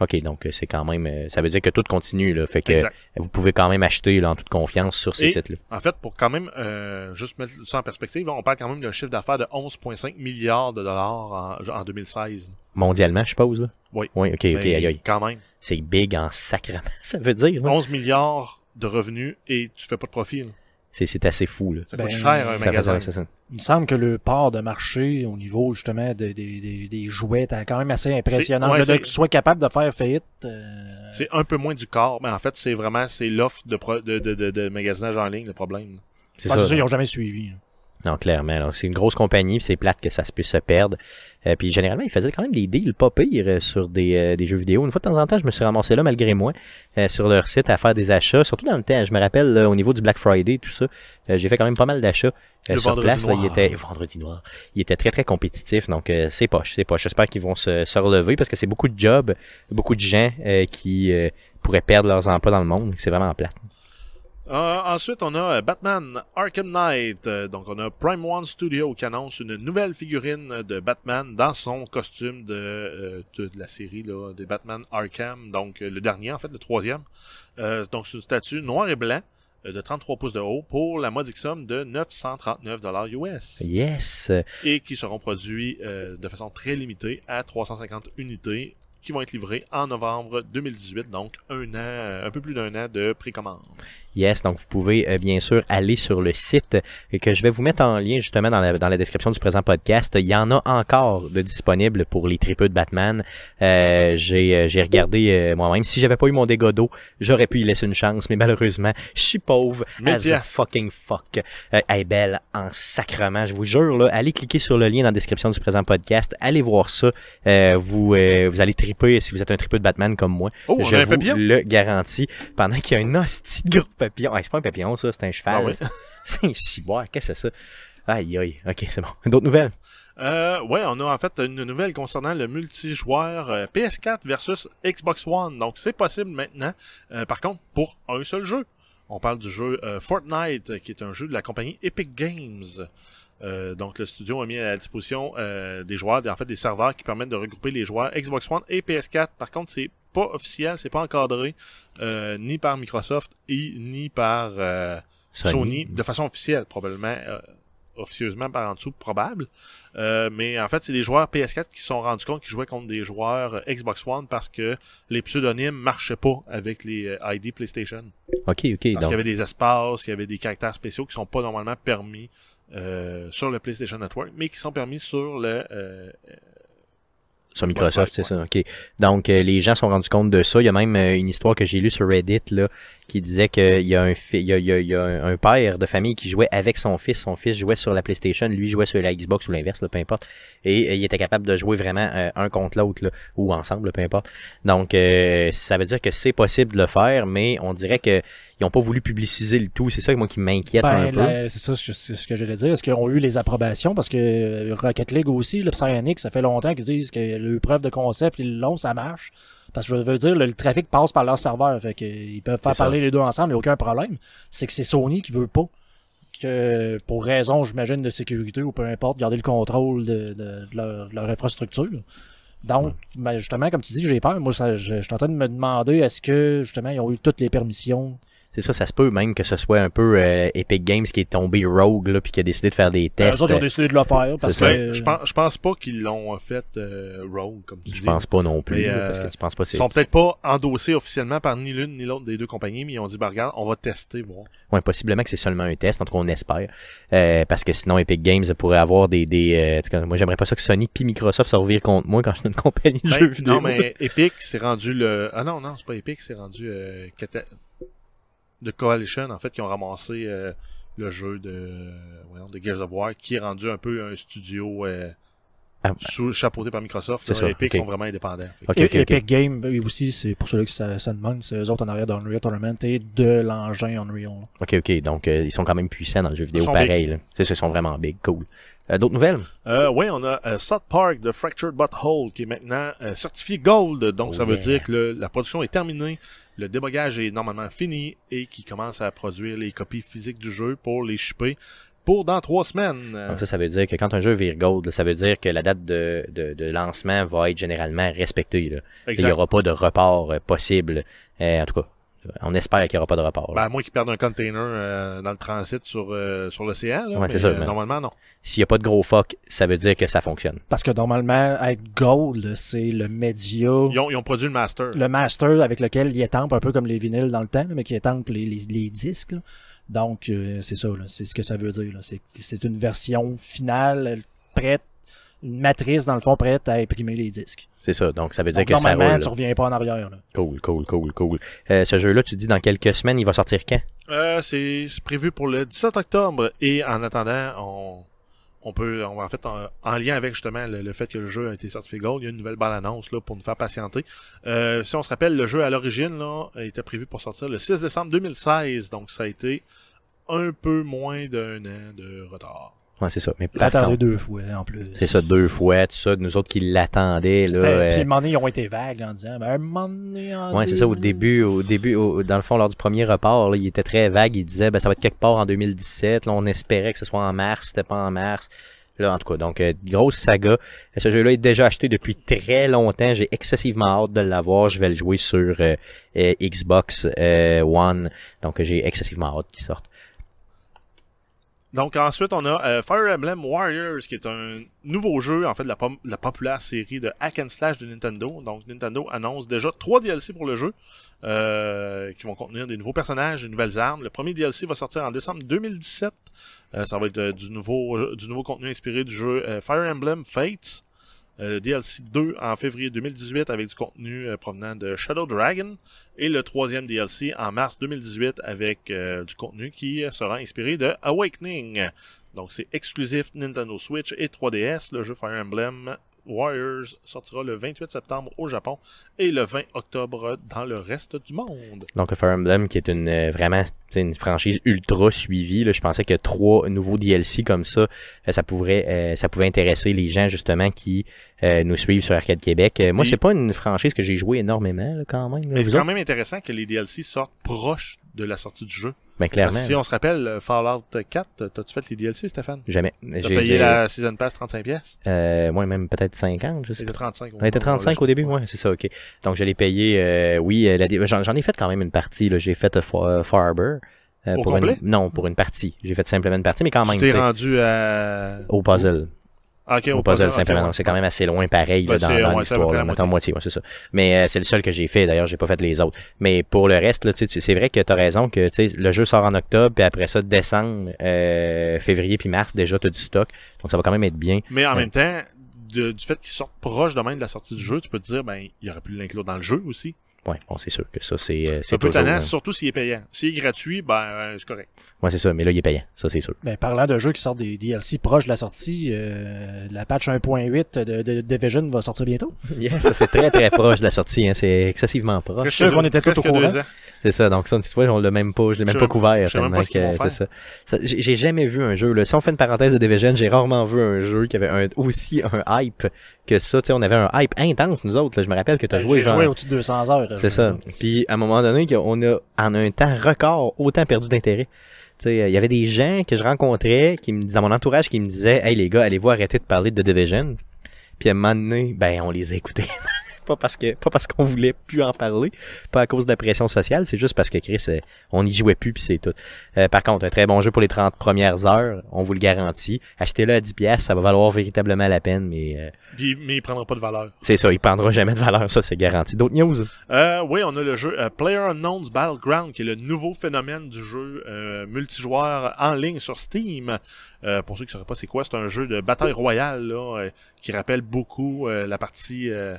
OK, donc euh, c'est quand même, euh, ça veut dire que tout continue, là. Fait que Exact. vous pouvez quand même acheter là, en toute confiance sur ces sites-là. En fait, pour quand même euh, juste mettre ça en perspective, on parle quand même d'un chiffre d'affaires de 11,5 milliards de dollars en, en 2016. Mondialement, je suppose, là? Oui. Oui, OK, OK, aïe, aïe. Quand même. C'est big en sacrement, ça veut dire. là. 11 milliards de revenus et tu fais pas de profit. là. C'est, c'est assez fou, là. Ça Ben, coûte cher un Ça fait magasin. ça, c'est ça. Il me semble que le part de marché au niveau justement des des des, des jouets est quand même assez impressionnant. C'est- ouais, Là, de c'est- que tu sois capable de faire faillite. euh, C'est un peu moins du corps, mais en fait, c'est vraiment c'est l'offre de, pro- de, de, de, de magasinage en ligne le problème. C'est ouais, ça. c'est ça, ils ont jamais suivi. là. Non, clairement. C'est une grosse compagnie, c'est plate que ça se puisse se perdre. Euh, puis généralement, ils faisaient quand même des deals pas pires euh, sur des, euh, des jeux vidéo. Une fois de temps en temps, je me suis ramassé là, malgré moi, euh, sur leur site à faire des achats. Surtout dans le temps, je me rappelle, là, au niveau du Black Friday, tout ça, euh, j'ai fait quand même pas mal d'achats euh, Le sur vendredi place. Là, il était vendredi noir. Il était très très compétitif, donc euh, c'est poche, c'est poche. J'espère qu'ils vont se, se relever parce que c'est beaucoup de jobs, beaucoup de gens euh, qui euh, pourraient perdre leurs emplois dans le monde. C'est vraiment plate. Euh, ensuite, on a euh, Batman Arkham Knight. Euh, donc, on a Prime One Studio qui annonce une nouvelle figurine de Batman dans son costume de, euh, de, de la série là, des Batman Arkham. Donc, euh, le dernier, en fait, le troisième. Euh, donc, c'est une statue noir et blanc de 33 pouces de haut pour la modique somme de 939 dollars US Yes. et qui seront produits euh, de façon très limitée à 350 unités qui vont être livrées en novembre 2018, donc un an, un peu plus d'un an de précommande. Yes, donc vous pouvez euh, bien sûr aller sur le site euh, que je vais vous mettre en lien justement dans la, dans la description du présent podcast. Il y en a encore de disponibles pour les tripeux de Batman. Euh, j'ai euh, j'ai regardé euh, moi-même. Si j'avais pas eu mon dégât d'eau, j'aurais pu y laisser une chance, mais malheureusement, je suis pauvre Mille as a fucking fuck. Euh, elle est belle en sacrement, je vous jure. Là, allez cliquer sur le lien dans la description du présent podcast. Allez voir ça. Euh, vous euh, vous allez triper si vous êtes un tripeux de Batman comme moi. Oh, on je a un vous le garantis. Pendant qu'il y a un hostie de gros papillon. Ah, c'est pas un papillon, ça, c'est un cheval. Ah oui? C'est un ciboire, qu'est-ce que c'est ça? Aïe, aïe. Ok, c'est bon. D'autres nouvelles? Euh, ouais, on a en fait une nouvelle concernant le multijoueur euh, PS4 versus Xbox One. Donc c'est possible maintenant. Euh, par contre, pour un seul jeu. On parle du jeu euh, Fortnite, qui est un jeu de la compagnie Epic Games. Euh, donc le studio a mis à la disposition euh, des joueurs, en fait des serveurs qui permettent de regrouper les joueurs Xbox One et PS4. Par contre, c'est pas officiel, c'est pas encadré euh, ni par Microsoft et ni par euh, Sony. de façon officielle, probablement euh, officieusement par en dessous, probable. Euh, mais en fait, c'est les joueurs PS4 qui se sont rendus compte qu'ils jouaient contre des joueurs Xbox One parce que les pseudonymes marchaient pas avec les ID PlayStation. Ok, ok. Parce qu'il y avait des espaces, il y avait des caractères spéciaux qui sont pas normalement permis euh, sur le PlayStation Network, mais qui sont permis sur le euh, sur Microsoft, c'est ça. Ok. Donc, euh, les gens sont rendus compte de ça. Il y a même euh, une histoire que j'ai lue sur Reddit, là, qui disait qu'il y a un il y a, il y a- il y a un un père de famille qui jouait avec son fils. Son fils jouait sur la PlayStation, lui jouait sur la Xbox ou l'inverse, peu importe. Et euh, il était capable de jouer vraiment euh, un contre l'autre, ou ensemble, peu importe. Donc, euh, ça veut dire que c'est possible de le faire, mais on dirait que ils ont pas voulu publiciser le tout. C'est ça moi qui m'inquiète un Ben, peu. la- c'est ça ce que, ce que j'allais dire. Est-ce qu'ils ont eu les approbations? Parce que euh, Rocket League aussi, le Psyonix, ça fait longtemps qu'ils disent que le preuve de concept, ils l'ont, ça marche. Parce que je veux dire, le, le trafic passe par leur serveur. Fait que, ils peuvent ça. parler les deux ensemble, il n'y a aucun problème. C'est que c'est Sony qui veut pas que, pour raison, j'imagine, de sécurité ou peu importe, garder le contrôle de, de- de leur, de leur infrastructure. Donc, ben, justement, comme tu dis, j'ai peur. Moi, ça, je, je suis en train de me demander est-ce que, justement, ils ont eu toutes les permissions C'est ça, ça se peut même que ce soit un peu euh, Epic Games qui est tombé rogue, là, puis qui a décidé de faire des Ben, tests. eux autres, ils ont décidé de le faire parce C'est que. je pense, je pense pas qu'ils l'ont fait euh, rogue, comme tu Je dis. pense pas non plus, Mais, là, euh, parce que tu penses pas Ils sont peut-être pas endossés officiellement par ni l'une ni l'autre des deux compagnies, mais ils ont dit, bah regarde, on va tester, voir. Ouais, possiblement que c'est seulement un test, en tout cas on espère. Euh, parce que sinon Epic Games pourrait avoir des... des euh, moi j'aimerais pas ça que Sony puis Microsoft se revirent contre moi quand je suis une compagnie de Ben, jeux vidéo. non, mais Epic, c'est rendu le... Ah non, non, c'est pas Epic, c'est rendu euh, Cata- de Coalition, en fait, qui ont ramassé euh, le jeu de, voyons, de Gears of War, qui est rendu un peu un studio euh, Ah, sous, chapeauté par Microsoft. C'est là. ça, Epic ok. sont vraiment indépendants. Fait que- Ok, ok, Et- ok. Epic Games, eux aussi, c'est pour ceux qui ça, ça demande, c'est eux autres en arrière d'Unreal Tournament et de l'engin Unreal. Ok, ok, donc euh, ils sont quand même puissants dans le jeu vidéo, Ils sont pareil. là. C'est ça, ils sont vraiment big, cool. Euh, D'autres nouvelles? Euh, oui, on a euh, South Park de Fractured Butthole qui est maintenant euh, certifié Gold. Donc, Oh ça veut yeah. dire que le- la production est terminée, le débogage est normalement fini et qui commence à produire les copies physiques du jeu pour les shipper pour dans trois semaines. Donc ça, ça veut dire que quand un jeu vire gold, ça veut dire que la date de, de, de lancement va être généralement respectée. Là. Il n'y aura pas de report possible. En tout cas, on espère qu'il n'y aura pas de report. Ben, à moins qu'ils perdent un container euh, dans le transit sur, euh, sur l'océan. là, Ouais, mais, c'est ça, euh, mais- Normalement, non. S'il n'y a pas de gros fuck, ça veut dire que ça fonctionne. Parce que normalement, être Gold, c'est le média, Ils ont, ils ont produit le master. le master avec lequel ils étampent un peu comme les vinyles dans le temps, là, mais qui étampent les, les, les disques. là. Donc, euh, c'est ça, là, c'est ce que ça veut dire. là. C'est c'est une version finale, prête, une matrice dans le fond prête à imprimer les disques. C'est ça. Donc ça veut dire Donc, que ça normalement, roule. tu reviens pas en arrière. Là. Cool, cool, cool, cool. Euh, ce jeu-là, tu dis dans quelques semaines, il va sortir quand? Euh, c'est c'est prévu pour le 17 octobre et en attendant, on, on peut, on, en fait, en, en lien avec justement le, le fait que le jeu a été certifié Gold, il y a une nouvelle bande annonce là pour nous faire patienter. Euh, si on se rappelle, le jeu à l'origine là était prévu pour sortir le 6 décembre 2016, donc ça a été un peu moins d'un an de retard. Ouais, c'est ça. Mais deux fois en plus. c'est ça, deux fois, tout ça, nous autres qui l'attendaient, là. Euh, Puis, à un moment donné, ils ont été vagues en disant, ben, un moment donné, en Ouais, c'est ça, au 2000. début, au début, au- dans le fond, lors du premier report, là, il était très vague, il disait, ben, ça va être quelque part en 2017, là, on espérait que ce soit en mars, c'était pas en mars. Là, en tout cas, donc, euh, grosse saga. Ce jeu-là est déjà acheté depuis très longtemps, j'ai excessivement hâte de l'avoir, je vais le jouer sur euh, euh, Xbox euh, One, donc euh, j'ai excessivement hâte qu'il sorte. Donc ensuite, on a euh, Fire Emblem Warriors, qui est un nouveau jeu, en fait, de la, populaire série de hack and slash de Nintendo. Donc Nintendo annonce déjà trois DLC pour le jeu, euh, qui vont contenir des nouveaux personnages, des nouvelles armes. Le premier DLC va sortir en décembre 2017. Euh, ça va être du nouveau contenu inspiré du jeu Fire Emblem Fates. Euh, DLC 2 en février 2018 avec du contenu euh, provenant de Shadow Dragon et le troisième DLC en mars 2018 avec euh, du contenu qui sera inspiré de Awakening. Donc c'est exclusif Nintendo Switch et 3DS. Le jeu Fire Emblem Warriors sortira le 28 septembre au Japon et le 20 octobre dans le reste du monde. Donc, Fire Emblem, qui est une euh, vraiment une franchise ultra suivie. Là, je pensais que trois nouveaux DLC comme ça, euh, ça pourrait euh, ça pouvait intéresser les gens justement qui nous suivent sur Arcade Québec. Moi, c'est pas une franchise que j'ai joué énormément là, quand même. là. Mais c'est quand même intéressant que les DLC sortent proches de la sortie du jeu. Ben, Parce clairement. que si on se rappelle, euh, Fallout 4, t'as-tu fait les DLC, Stéphane? Jamais. T'as J'ai- payé la Season Pass 35 pièces? euh, moi, même peut-être 50, je sais C'était pas. 35. On était 35 au début, ouais, c'est ça, ok. Donc je l'ai payé, euh, oui, euh, j'en ai fait quand même une partie, là. j'ai fait euh, Fa- euh, Farber. euh, Au pour complet? une, non, pour une partie. J'ai fait simplement une partie, mais quand Tu même, t'es tu sais, rendu à... au puzzle. Ah, ok, au puzzle, ok, simplement. ouais. Donc c'est quand même assez loin pareil là, Ben, dans, dans ouais, l'histoire. Mettons moitié, ouais, c'est ça. Mais euh, c'est le seul que j'ai fait. D'ailleurs, j'ai pas fait les autres. Mais pour le reste, tu tu- c'est vrai que t'as raison que tu sais, le jeu sort en octobre, puis après ça, décembre, euh, février puis mars, déjà t'as du stock. Donc ça va quand même être bien. Mais en même temps, de- du fait qu'ils sortent proche de même de la sortie du jeu, tu peux te dire, ben, il aurait pu l'inclure dans le jeu aussi. Ouais, bon, c'est sûr que ça, c'est euh, C'est un peu toujours, tannant, euh, surtout s'il est payant. S'il est gratuit, ben, euh, c'est correct. Ouais, c'est ça. Mais là, il est payant. Ça, c'est sûr. Ben, parlant de jeux qui sortent des DLC proches de la sortie, euh, la patch 1.8 de, de Division va sortir bientôt. Yes, ça, c'est très très proche de la sortie. Hein. C'est excessivement proche. Presque sûr qu'on était tous au courant. C'est ça. Donc ça, tu vois, on l'a même pas, je l'ai même Je pas couvert. même pas que- c'est ça. Ça, J'ai jamais vu un jeu. Là. Si on fait une parenthèse de Division, j'ai rarement vu un jeu qui avait un, aussi un hype que ça. Tu sais, on avait un hype intense nous autres. là. Je me rappelle que tu as joué Ben, J'ai genre. joué au-dessus de 200 heures. C'est ça. Puis à un moment donné, on a en un temps record autant perdu d'intérêt. Tu sais, il y avait des gens que je rencontrais qui me disaient, dans mon entourage qui me disaient Hey les gars, allez-vous arrêter de parler de The Division? Puis à un moment donné, ben on les a écoutés. pas parce que pas parce qu'on voulait plus en parler, pas à cause de la pression sociale, c'est juste parce que Chris, euh, on n'y jouait plus puis c'est tout. Euh, par contre, un très bon jeu pour les 30 premières heures, on vous le garantit. Achetez-le à 10 pièces, ça va valoir véritablement la peine, mais euh, Puis- mais il prendra pas de valeur. c'est ça, il prendra jamais de valeur, ça c'est garanti. D'autres news? Euh, oui, on a le jeu euh, PlayerUnknown's Battleground, qui est le nouveau phénomène du jeu euh, multijoueur en ligne sur Steam. Euh, pour ceux qui ne sauraient pas c'est quoi, c'est un jeu de bataille royale là, qui rappelle beaucoup euh, la partie euh,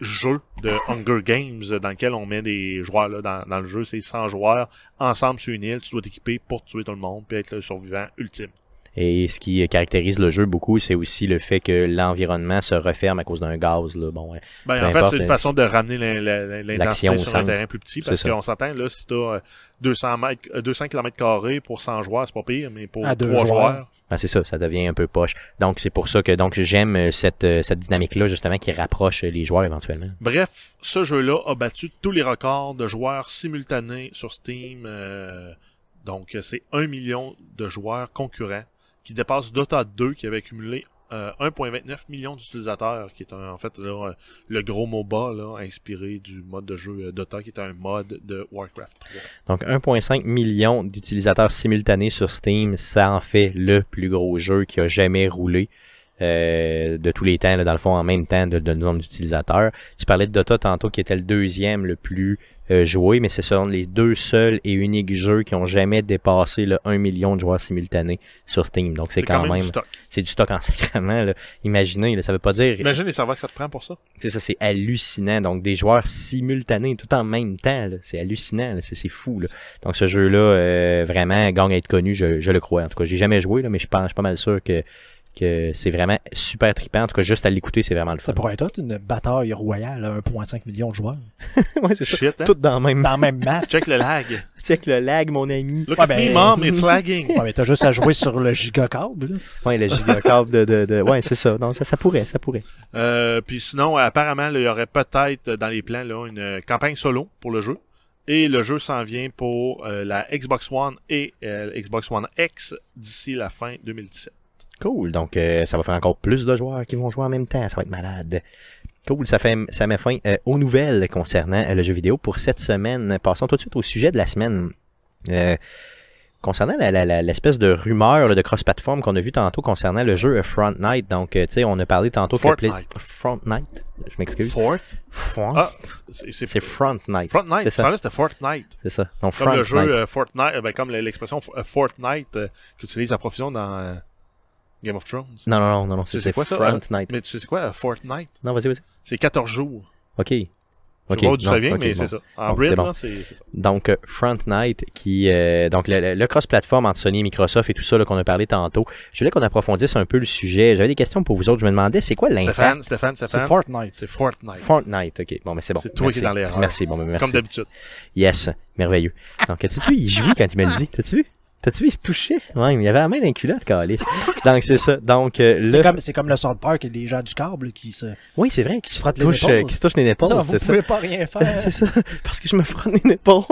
jeu de Hunger Games dans lequel on met des joueurs là, dans, dans le jeu. C'est 100 joueurs ensemble sur une île. Tu dois t'équiper pour tuer tout le monde puis être le survivant ultime. Et ce qui caractérise le jeu beaucoup, c'est aussi le fait que l'environnement se referme à cause d'un gaz. Là. Bon. Ben, en fait, c'est une euh, façon de ramener l'intensité sur un terrain plus petit. Parce qu'on s'entend, là, si t'as 200 mètres, euh, 200 km pour 100 joueurs, c'est pas pire, mais pour À deux 3 joueurs. joueurs, Ben, c'est ça, ça devient un peu poche. Donc c'est pour ça que donc j'aime euh, cette, euh, cette dynamique-là, justement, qui rapproche euh, les joueurs éventuellement. Bref, ce jeu-là a battu tous les records de joueurs simultanés sur Steam. euh, donc, c'est 1 million de joueurs concurrents qui dépasse Dota 2 qui avait accumulé euh, 1.29 millions d'utilisateurs, qui est en fait euh, le gros MOBA inspiré du mode de jeu euh, Dota, qui est un mode de Warcraft 3. Donc 1.5 million d'utilisateurs simultanés sur Steam, ça en fait le plus gros jeu qui a jamais roulé euh, de tous les temps, là, dans le fond, en même temps de, de nombre d'utilisateurs. Tu parlais de Dota tantôt qui était le deuxième le plus euh, joué, mais ce sont les deux seuls et uniques jeux qui ont jamais dépassé le 1 million de joueurs simultanés sur Steam. Donc c'est quand, même, du stock. c'est du stock en sacrament. Là. Imaginez, là, ça veut pas dire Imagine les serveurs que ça te prend pour ça. c'est ça, c'est hallucinant. Donc, des joueurs simultanés tout en même temps, c'est hallucinant, c'est c'est fou. Là. Donc, ce jeu-là, euh, vraiment, gagne à être connu, je, je le crois. En tout cas, j'ai jamais joué, là, mais je pense, je suis pas mal sûr que, que c'est vraiment super trippant. En tout cas, juste à l'écouter, c'est vraiment le fun. Ça pourrait être une bataille royale à 1.5 million de joueurs. ouais, c'est ça. Hein? Tout dans le même Dans le même match. Check le lag. Check le lag, mon ami. Look Ouais, at ben- me, mom, it's lagging. Ouais, mais t'as juste à jouer sur le gigacable, là. Ouais, le gigacable de, de, de... Ouais, c'est ça. Donc, ça, ça pourrait, ça pourrait. Euh, puis sinon, apparemment, là, il y aurait peut-être dans les plans là, une campagne solo pour le jeu. Et le jeu s'en vient pour euh, la Xbox One et euh, Xbox One X d'ici la fin 2017. Cool. Donc, euh, ça va faire encore plus de joueurs qui vont jouer en même temps. Ça va être malade. Cool. Ça fait, ça met fin euh, aux nouvelles concernant euh, le jeu vidéo pour cette semaine. Passons tout de suite au sujet de la semaine. Euh, concernant la- la- la- l'espèce de rumeur là, de cross-platform qu'on a vu tantôt concernant le jeu Front Night. Donc, tu sais, on a parlé tantôt Fortnite. Play- Front Night. Je m'excuse. Fourth? Front. Ah, c'est Front Night. Fortnite. C'est Ça c'était Fortnite. C'est ça. Donc, Comme Front le jeu Night. Fortnite, ben, comme l'expression Fortnite qu'utilise à profusion dans Game of Thrones. Non, non, non, non, C'est quoi, ça? Front Night. Mais tu sais quoi, Fortnite? Non, vas-y, vas-y. C'est 14 jours. OK. Je Ok, sais pas d'où non, ça vient, mais bon. c'est ça. En c'est bon. c'est c'est ça. Donc euh, Front Night qui euh, donc le, le- le cross-platform entre Sony et Microsoft et tout ça là, qu'on a parlé tantôt. Je voulais qu'on approfondisse un peu le sujet. J'avais des questions pour vous autres. Je me demandais c'est quoi l'impact? Stéphane, Stéphane, C'est. Fortnight. C'est Fortnite. Fortnite. OK. Bon mais c'est bon. C'est toi qui Merci. es dans l'erreur. Merci. Bon mais merci. Comme d'habitude. Yes, merveilleux. Donc t'as-tu vu, il jouait quand il me le dit. T'as-tu vu? T'as-tu vu, il se touchait? Ouais, mais il avait la main d'un culotte, calice. Donc c'est ça. Donc euh, C'est le comme, c'est comme le South Park et les gens du câble qui se, Oui, c'est vrai qui se frottent les touche, euh, qui se touche les épaules, Ça, vous c'est ça. pouvez pas rien faire. c'est ça, parce que je me frotte les épaules.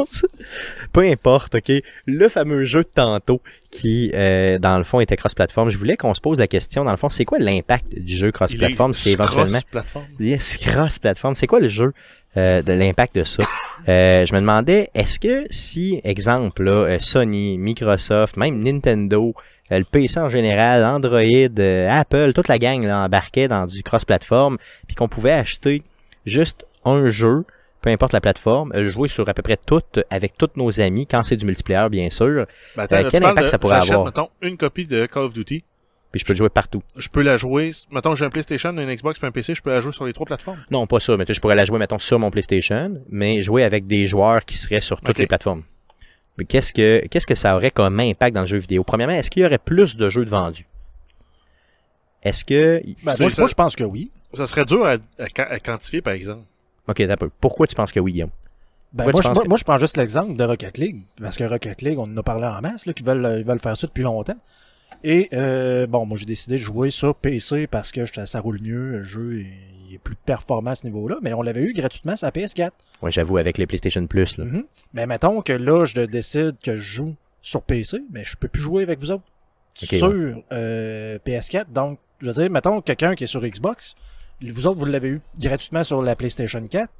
Peu importe, ok? Le fameux jeu de tantôt qui, euh, dans le fond, était cross-platform. Je voulais qu'on se pose la question, dans le fond, c'est quoi l'impact du jeu cross-platform C'est éventuellement... cross-platform. Yes, cross-platform. C'est quoi le jeu euh, de l'impact de ça? Euh, Je me demandais, est-ce que si, exemple, là, Sony, Microsoft, même Nintendo, le PC en général, Android, euh, Apple, toute la gang là, embarquait dans du cross-platform, puis qu'on pouvait acheter juste un jeu, peu importe la plateforme, euh, jouer sur à peu près toutes, avec tous nos amis, quand c'est du multiplayer, bien sûr, Ben, attends, Euh, quel impact de- ça pourrait avoir? mettons, une copie de Call of Duty. puis je peux le jouer partout. Je peux la jouer. Mettons, j'ai un PlayStation, une Xbox puis un PC, je peux la jouer sur les trois plateformes. Non, pas ça, mais je pourrais la jouer, mettons, sur mon PlayStation, mais jouer avec des joueurs qui seraient sur toutes les plateformes. Mais qu'est-ce que qu'est-ce que ça aurait comme impact dans le jeu vidéo? Premièrement, est-ce qu'il y aurait plus de jeux de vendus? Est-ce que... Ben, moi, ça. moi, je pense que oui. Ça serait dur à, à ca- à quantifier, par exemple. Ok, t'as peu. Pourquoi tu penses que oui, Guillaume? Ben, moi, je, moi, que- moi, je prends juste l'exemple de Rocket League. Parce que Rocket League, on en a parlé en masse, là, qu'ils veulent, euh, ils veulent faire ça depuis longtemps. Et, euh, bon, moi, j'ai décidé de jouer sur PC parce que ça roule mieux. Le jeu est, il est plus performant à ce niveau-là. Mais on l'avait eu gratuitement sur la PS4. Ouais, j'avoue, avec les PlayStation Plus, là. Mhm. Mais mettons que là, je décide que je joue sur PC, mais je peux plus jouer avec vous autres sur euh, PS4. Donc, je veux dire, mettons quelqu'un qui est sur Xbox, Vous autres, vous l'avez eu gratuitement sur la PlayStation 4.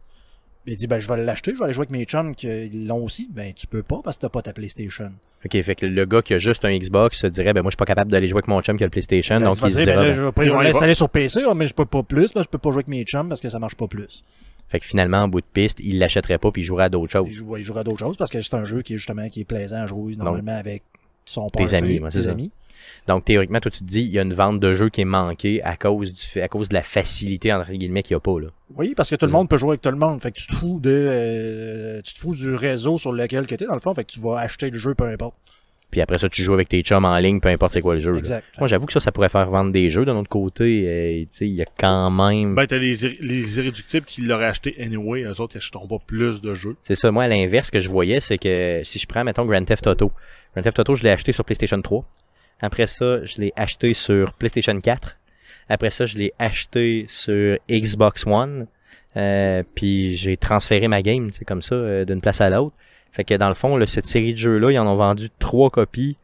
Il dit, ben, je vais l'acheter, je vais aller jouer avec mes chums qui l'ont aussi. Ben, tu peux pas parce que t'as pas ta PlayStation. Ok, fait que le gars qui a juste un Xbox se dirait, ben moi je suis pas capable d'aller jouer avec mon chum qui a le PlayStation, Ben, donc il se dire, dira, ben, là, ben- je vais, l'installer sur PC, ah, mais je peux pas plus, parce que je peux pas jouer avec mes chums parce que ça marche pas plus. fait que finalement en bout de piste, il l'achèterait pas puis il jouerait à d'autres choses. Il joue- il jouera à d'autres choses parce que c'est un jeu qui est justement qui est plaisant à jouer normalement avec son Tes party, amis, ouais, c'est tes ça. Donc théoriquement, toi tu te dis, il y a une vente de jeux qui est manquée à cause du fait, à cause de la facilité entre guillemets qu'il y a pas là. Oui, parce que tout le monde peut jouer avec tout le monde. Fait que tu te fous de, euh, tu te fous du réseau sur lequel que t'es dans le fond. Fait que tu vas acheter le jeu peu importe. Puis après ça, tu joues avec tes chums en ligne, peu importe c'est quoi le jeu. là. Exact. Moi, j'avoue que ça, ça pourrait faire vendre des jeux. D'un autre côté, euh, tu sais, il y a quand même... Ben, t'as les, les irréductibles qui l'auraient acheté anyway. Eux autres, ils achèteront pas plus de jeux. C'est ça. Moi, à l'inverse, ce que je voyais, c'est que si je prends, mettons, Grand Theft Auto. Grand Theft Auto, je l'ai acheté sur PlayStation 3. Après ça, je l'ai acheté sur PlayStation 4. Après ça, je l'ai acheté sur Xbox One. Euh, puis j'ai transféré ma game, sais, comme ça, euh, d'une place à l'autre. Fait que dans le fond, là, cette série de jeux-là, ils en ont vendu trois copies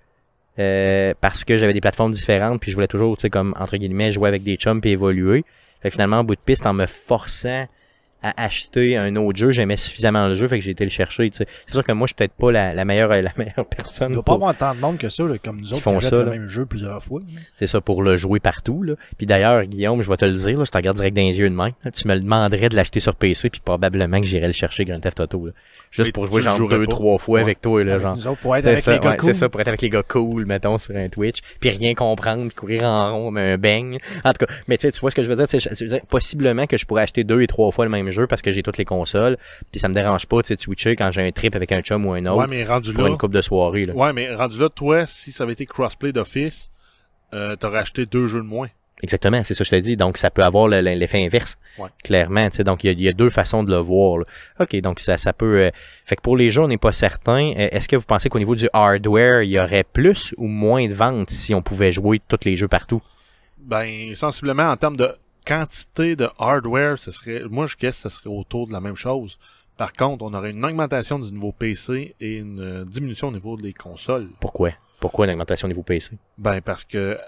euh, parce que j'avais des plateformes différentes, puis je voulais toujours, tu sais, comme entre guillemets, jouer avec des chums puis évoluer. Fait que finalement, en bout de piste, en me forçant à acheter un autre jeu, j'aimais suffisamment le jeu, fait que j'ai été le chercher. tu sais. C'est sûr que moi, je suis peut-être pas la, la meilleure la meilleure Il personne. doit pas avoir tant de monde que ça, là, comme nous autres, font qui achètent ça, le là. même jeu plusieurs fois. C'est ça pour le jouer partout. Là. Puis d'ailleurs, Guillaume, je vais te le dire, là, je te regarde direct dans les yeux de main. là, tu me le demanderais de l'acheter sur PC, puis probablement que j'irais le chercher Grand Theft Auto. Là. Juste Mais pour jouer genre deux, pas. trois fois Ouais. avec toi, là, Avec genre. nous autres, pour être C'est avec ça, les gars ouais, cool. c'est ça, pour être avec les gars cool, mettons, sur un Twitch, puis rien comprendre, puis courir en rond comme un bang. En tout cas, mais tu sais, tu vois ce que je veux dire, tu sais, je- je veux dire, possiblement que je pourrais acheter deux et trois fois le même jeu parce que j'ai toutes les consoles, puis ça me dérange pas, de switcher quand j'ai un trip avec un chum ou un autre Ouais, mais rendu pour là. une coupe de soirée, là. Ouais, mais rendu là, toi, si ça avait été crossplay d'office, euh, t'aurais acheté deux jeux de moins. Exactement, c'est ça que je te dis. Donc, ça peut avoir le- le- l'effet inverse. Ouais. Clairement, tu sais. Donc, il y a, il y a deux façons de le voir. là. OK, donc ça, ça peut... euh, Fait que pour les jeux, on n'est pas certain. Euh, Est-ce que vous pensez qu'au niveau du hardware, il y aurait plus ou moins de ventes si on pouvait jouer tous les jeux partout? Ben, sensiblement, en termes de quantité de hardware, ce serait, moi, je guess, que ce serait autour de la même chose. Par contre, on aurait une augmentation du niveau PC et une euh, diminution au niveau des consoles. Pourquoi? Pourquoi une augmentation au niveau PC? Ben, parce que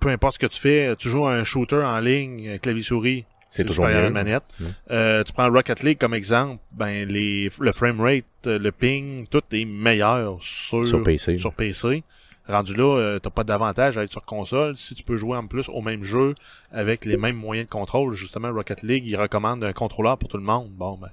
peu importe ce que tu fais, tu joues à un shooter en ligne, clavier-souris, C'est toujours mieux. manette. Euh, tu prends Rocket League comme exemple, ben les le frame rate, le ping, tout est meilleur sur Sur PC. sur PC. Rendu là, euh, t'as pas d'avantage à être sur console. Si tu peux jouer en plus au même jeu avec les mêmes moyens de contrôle, justement Rocket League, il recommande un contrôleur pour tout le monde. Bon, ben,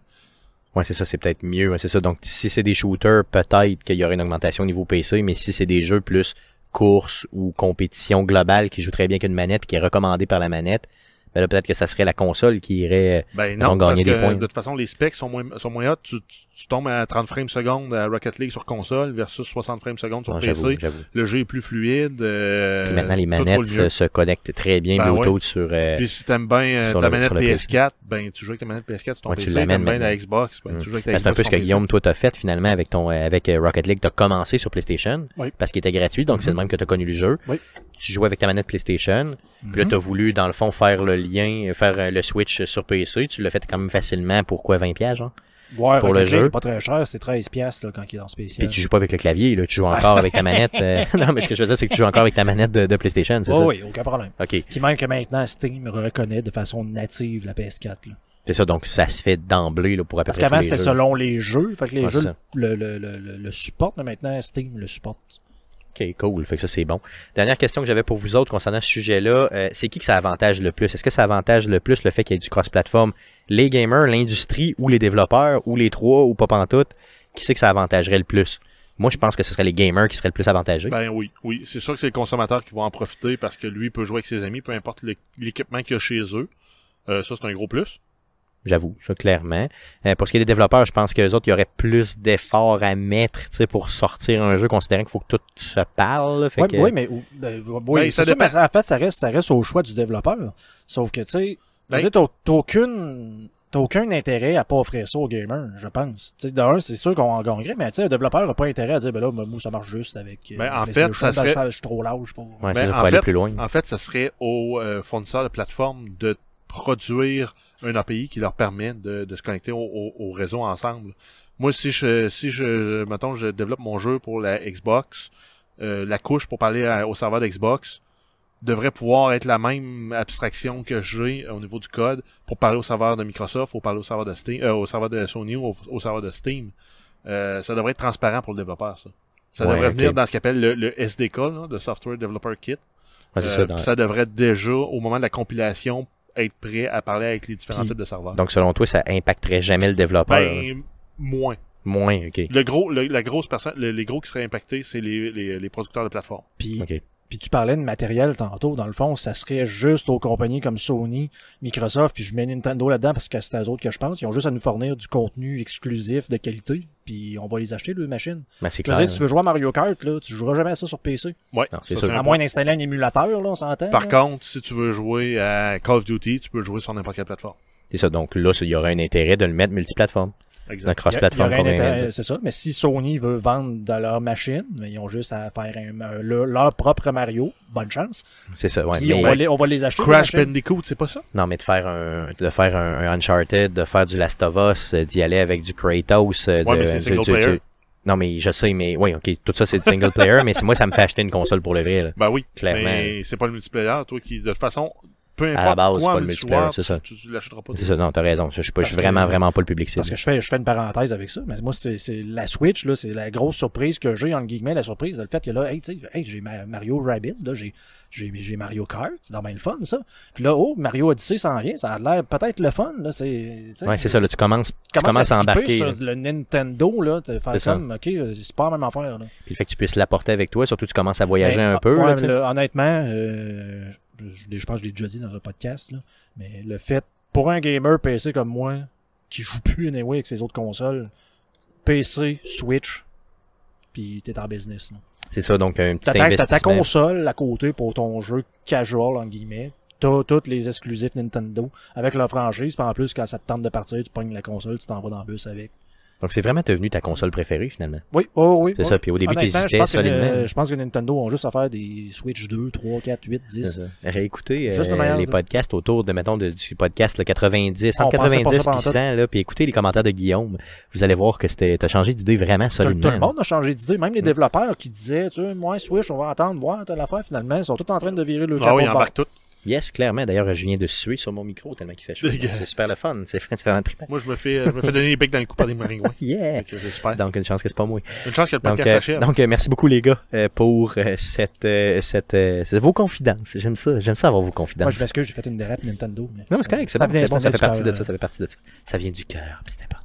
Ouais, c'est ça, c'est peut-être mieux. ouais, c'est ça. Donc, si c'est des shooters, peut-être qu'il y aurait une augmentation au niveau PC, mais si c'est des jeux plus course ou compétition globale qui joue très bien qu'une manette, qui est recommandée par la manette, ben là, peut-être que ça serait la console qui irait... euh, ben non, parce gagner que des points. de toute façon, les specs sont moins, sont moins hot. Tu, tu, tu tombes à 30 frames secondes à Rocket League sur console versus 60 frames secondes sur non, PC. j'avoue, j'avoue. Le jeu est plus fluide. euh, Puis maintenant, les manettes se, se connectent très bien Ben Bluetooth sur... euh, Puis si t'aimes bien euh, sur ta le- manette sur le PC. PS4, ben tu joues avec ta manette PS4 sur ton Ouais, tu PC, l'amènes t'aimes bien la. Xbox, ben Mm. tu joues avec ta Ben, c'est un peu ce que PC. Guillaume, toi, t'as fait finalement avec ton euh, avec Rocket League. T'as commencé sur PlayStation Oui. parce qu'il était gratuit, donc c'est Mhm. le même que t'as connu le jeu. Tu jouais avec ta manette PlayStation. Puis là, Mhm. t'as voulu, dans le fond, faire le lien, faire euh, le switch sur PC. Tu l'as fait quand même facilement. Pourquoi 20 pièges, genre? Ouais, pour le jeu. pas très cher, c'est 13 piastres, là, quand il est dans spécial. Puis tu joues pas avec le clavier, là. Tu joues encore avec ta manette. euh, non, mais ce que je veux dire, c'est que tu joues encore avec ta manette de, de PlayStation, c'est Ouais, ça? oui, aucun problème. OK. Puis même que maintenant, Steam reconnaît de façon native la PS4. Là. C'est ça, donc ça se fait d'emblée, pour à peu Parce qu'avant, c'était selon les jeux. Fait que les Ouais, jeux le, le, le, le supportent, mais maintenant, Steam le supporte. OK, cool. Fait que ça, c'est bon. Dernière question que j'avais pour vous autres concernant ce sujet-là, euh, c'est qui que ça avantage le plus? Est-ce que ça avantage le plus le fait qu'il y ait du cross-platform? Les gamers, l'industrie ou les développeurs ou les trois ou pas pantoute? Qui c'est que ça avantagerait le plus? Moi, je pense que ce serait les gamers qui seraient le plus avantagés. Ben oui, oui. C'est sûr que c'est le consommateur qui va en profiter parce que lui peut jouer avec ses amis, peu importe l'é- l'équipement qu'il a chez eux. Euh, ça, c'est un gros plus. J'avoue, ça, clairement. Euh, pour ce qui est des développeurs, je pense que les autres, il y aurait plus d'efforts à mettre, tu sais, pour sortir un jeu, considérant qu'il faut que tout se parle. là. Fait Ouais, que- oui, mais ou- ben, oui, Ben, c'est ça sûr, mais en fait, ça reste, ça reste au choix du développeur. Sauf que, tu sais, Ben- tu sais, t'as aucune, t'as aucun intérêt à pas offrir ça aux gamers, je pense. Tu sais, d'un, c'est sûr qu'on en gagnerait, mais tu sais, un développeur a pas intérêt à dire, ben là, moi, ça marche juste avec. euh, Ben, en fait, ça serait- Je suis trop large pour. Ouais, Ben, en aller fait- plus loin. En fait, ça serait aux euh, fournisseurs de plateforme de produire un API qui leur permet de, de se connecter au, au- au réseau ensemble. Moi, si je, si je, mettons, je développe mon jeu pour la Xbox, euh, la couche pour parler à- au serveur d'Xbox, devrait pouvoir être la même abstraction que j'ai au niveau du code pour parler au serveur de Microsoft, ou parler au serveur de Steam, euh, au serveur de Sony ou au, au serveur de Steam. Euh, ça devrait être transparent pour le développeur, ça. Ça Ouais, devrait venir dans ce qu'on appelle le, le SDK, là, le Software Developer Kit. Ouais, ça, dans- ça devrait déjà, au moment de la compilation, être prêt à parler avec les différents Puis- types de serveurs. Donc, selon toi, ça impacterait jamais le développeur. ben, moins. Moins, ok. Le gros, le- la grosse personne, le- les gros qui seraient impactés, c'est les, les, les producteurs de plateforme. Puis, Ok. Puis tu parlais de matériel tantôt. Dans le fond, ça serait juste aux compagnies comme Sony, Microsoft, puis je mets Nintendo là-dedans parce que c'est à eux autres que je pense. Ils ont juste à nous fournir du contenu exclusif de qualité, puis on va les acheter, les machines. Ben, c'est clair. dire, tu veux jouer à Mario Kart, là, tu joueras jamais à ça sur PC. Ouais, Non, c'est ça, sûr. un À moins d'installer un émulateur, là, on s'entend. Par là. contre, si tu veux jouer à Call of Duty, tu peux le jouer sur n'importe quelle plateforme. C'est ça. Donc là, il y aurait un intérêt de le mettre multiplateforme. Un Exact. Il y a- cross-plateforme. il y aurait un convaincant. intérêt, C'est ça. Mais si Sony veut vendre de leur machine, ils ont juste à faire un- un- leur, leur propre Mario. Bonne chance. C'est ça, ouais. Puis on, va les, on va les acheter. Crash. Bandicoot, c'est pas ça? Non, mais de faire un, de faire un, un Uncharted, de faire du Last of Us, euh, d'y aller avec du Kratos. euh, Ouais, de- mais c'est du- single du- player. du- Non, mais je sais, mais oui, ok, tout ça c'est du single player, mais c'est moi ça me fait acheter une console pour le vrai. Là. Ben oui. Clairement. Mais c'est pas le multiplayer, toi, qui, de toute façon, peu la importe base, c'est quoi en pas le multiplayer, c'est ça. Tu, tu l'achèteras pas. C'est ça, non, t'as raison. Je, je suis pas, je suis que- vraiment, vraiment pas le public cible. Parce que je fais, je fais une parenthèse avec ça, mais moi, c'est, c'est la Switch, là, c'est la grosse surprise que j'ai, entre guillemets, la surprise, c'est le fait que là, hey, tu sais, hey, j'ai Ma- Mario Rabbids, là, j'ai, j'ai, j'ai Mario Kart, c'est dans le fun, ça. Puis là, oh, Mario Odyssey s'en vient, ça a l'air peut-être le fun, là, c'est, Ouais, c'est ça, là, tu commences, tu commences à embarquer. sur le Nintendo, là, faire comme, ok, euh, c'est pas la même affaire, là. Puis le fait que tu puisses l'apporter avec toi, surtout tu commences à voyager Ben, un peu. là, honnêtement, euh, je, je- je pense que je l'ai déjà dit dans un podcast, là, mais le fait, pour un gamer PC comme moi, qui joue plus anyway avec ses autres consoles, PC, Switch, puis t'es en business. là. C'est ça, donc un petit T'as ta- t'as ta investissement. console à côté pour ton jeu casual, en guillemets. T'as tous les exclusifs Nintendo avec la franchise, puis en plus, quand ça te tente de partir, tu pognes la console, tu t'en vas dans le bus avec. Donc c'est vraiment devenu ta console préférée finalement. Oui, oh, oui. C'est oui. ça, puis au début t'hésitais pense que, solidement. euh, je pense que Nintendo ont juste à faire des Switch 2, 3, 4, 8, 10. C'est ça. Réécoutez euh, les de- podcasts autour de, mettons, de- du podcast le 90, On entre pensait pas 90 ça et pantoute. 100, là, puis écoutez les commentaires de Guillaume. Vous allez voir que c'était, t'as changé d'idée vraiment Tout, tout solidement. le monde a changé d'idée, même les Mm. développeurs qui disaient, tu sais, moi, Switch, on va attendre, voir telle affaire, finalement, ils sont tous en train de virer le Ah oui, de il bord. Yes, clairement. D'ailleurs, je viens de suer sur mon micro tellement qu'il fait chaud. C'est super le fun. C'est c'est vraiment trippant. Moi, je me fais, je me fais donner les pics dans le cou par des maringouins. Yeah! Que J'espère. Donc, une chance que c'est pas moi. Une chance que le Donc, podcast euh, s'achève. donc euh, merci beaucoup les gars euh, pour euh, cette, euh, cette, euh, c'est vos confidences. J'aime ça. J'aime ça avoir vos confidences. Moi, je m'excuse, j'ai fait une dérape Nintendo. Mais Non, mais c'est correct, c'est ça bon, bon, ça fait partie de ça, ça fait partie de ça. Ça vient du cœur, puis c'est important.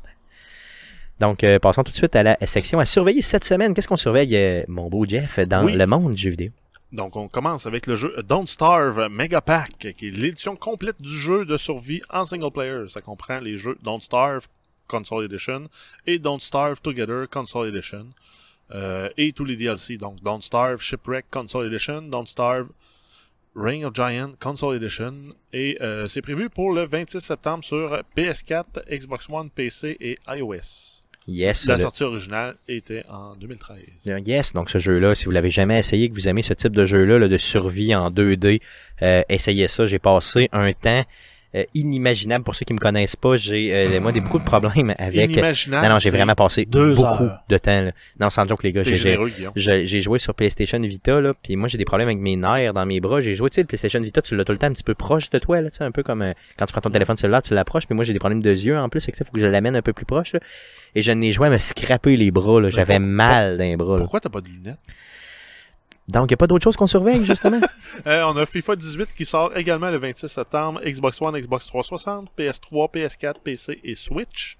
Donc, euh, passons tout de suite à la section à surveiller cette semaine. Qu'est-ce qu'on surveille, euh, mon beau Jeff, dans Oui. le monde du jeu vidéo? Donc, on commence avec le jeu Don't Starve Mega Pack, qui est l'édition complète du jeu de survie en single player. Ça comprend les jeux Don't Starve Console Edition et Don't Starve Together Console Edition. Euh, et tous les DLC. Donc, Don't Starve Shipwreck Console Edition, Don't Starve Reign of Giant Console Edition. Et euh, c'est prévu pour le 26 septembre sur PS4, Xbox One, PC et iOS. Yes. La le- sortie originale était en 2013. un Yes, donc ce jeu-là, si vous l'avez jamais essayé, que vous aimez ce type de jeu-là, là, de survie en 2D, euh, essayez ça. J'ai passé un temps euh, inimaginable. Pour ceux qui me connaissent pas, j'ai euh, moi des beaucoup de problèmes avec. Inimaginable. Non, non, j'ai c'est- vraiment passé deux beaucoup heures. de temps. là. Non, sans joke les gars, j'ai j'ai- joué sur PlayStation Vita là, puis moi j'ai des problèmes avec mes nerfs dans mes bras. J'ai joué, tu sais, le PlayStation Vita, tu l'as tout le temps un petit peu proche de toi là, tu sais, un peu comme euh, quand tu prends ton téléphone cellulaire, tu l'approches. Puis moi j'ai des problèmes de yeux en plus, fait que ça faut que je l'amène un peu plus proche. Là. Et je n'ai joué à me scraper les bras. là. J'avais mal les bras. là. Pourquoi t'as pas de lunettes? Donc, il n'y a pas d'autre chose qu'on surveille, justement? Euh, on a FIFA 18 qui sort également le 26 septembre. Xbox One, Xbox 360, PS3, PS4, PC et Switch.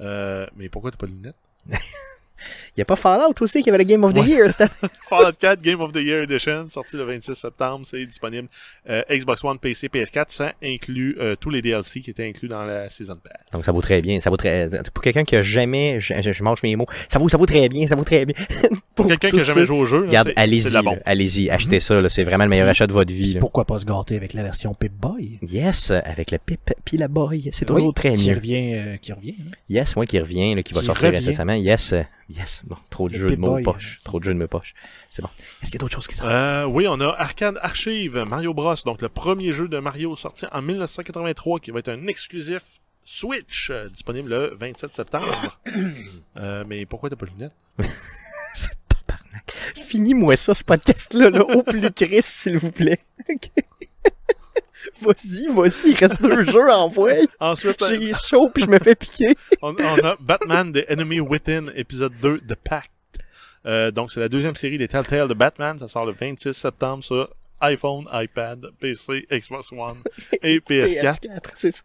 Euh, mais pourquoi t'as pas de lunettes? Il n'y a pas Fallout aussi qui avait le Game of the Ouais. Year. Fallout 4 Game of the Year Edition, sorti le 26 septembre, c'est disponible euh, Xbox One, PC, PS4, ça inclut euh, tous les DLC qui étaient inclus dans la Season Pass. Donc, ça vaut très bien. Ça vaut très... Pour quelqu'un qui a jamais... Je, je- je mange mes mots. Ça vaut, ça vaut très bien. Ça vaut très bien. Pour quelqu'un qui a jamais joué au jeu, allez-y. Allez-y. Achetez ça. C'est vraiment le meilleur achat de votre vie. Là. pourquoi pas se gâter avec la version Pip-Boy? Yes, avec le pip puis la boy. C'est Oui, toujours très qui mieux. revient, euh, qui revient. hein. Yes, moi qui revient, là, qui va sortir revient. récemment. Yes, yes. Bon, trop de Le jeux de mots poche. Trop de jeux de mots poche. C'est bon. Est-ce qu'il y a d'autres choses qui sortent? Euh, oui, on a Arcade Archive, Mario Bros, donc le premier jeu de Mario sorti en 1983 qui va être un exclusif Switch, euh, disponible le 27 septembre. Euh, mais pourquoi t'as pas de lunettes? Finis-moi ça, ce podcast-là, là, au plus Chris, s'il vous plaît. Ok. Vas-y, vas-y, il reste deux jeux en voie. Ensuite, euh, J'ai chaud puis je me fais piquer. on, on a Batman The Enemy Within, épisode 2 de Pact. Euh, donc, c'est la deuxième série des Telltale de Batman. Ça sort le 26 septembre sur iPhone, iPad, PC, Xbox One et PS4. PS4, c'est ça.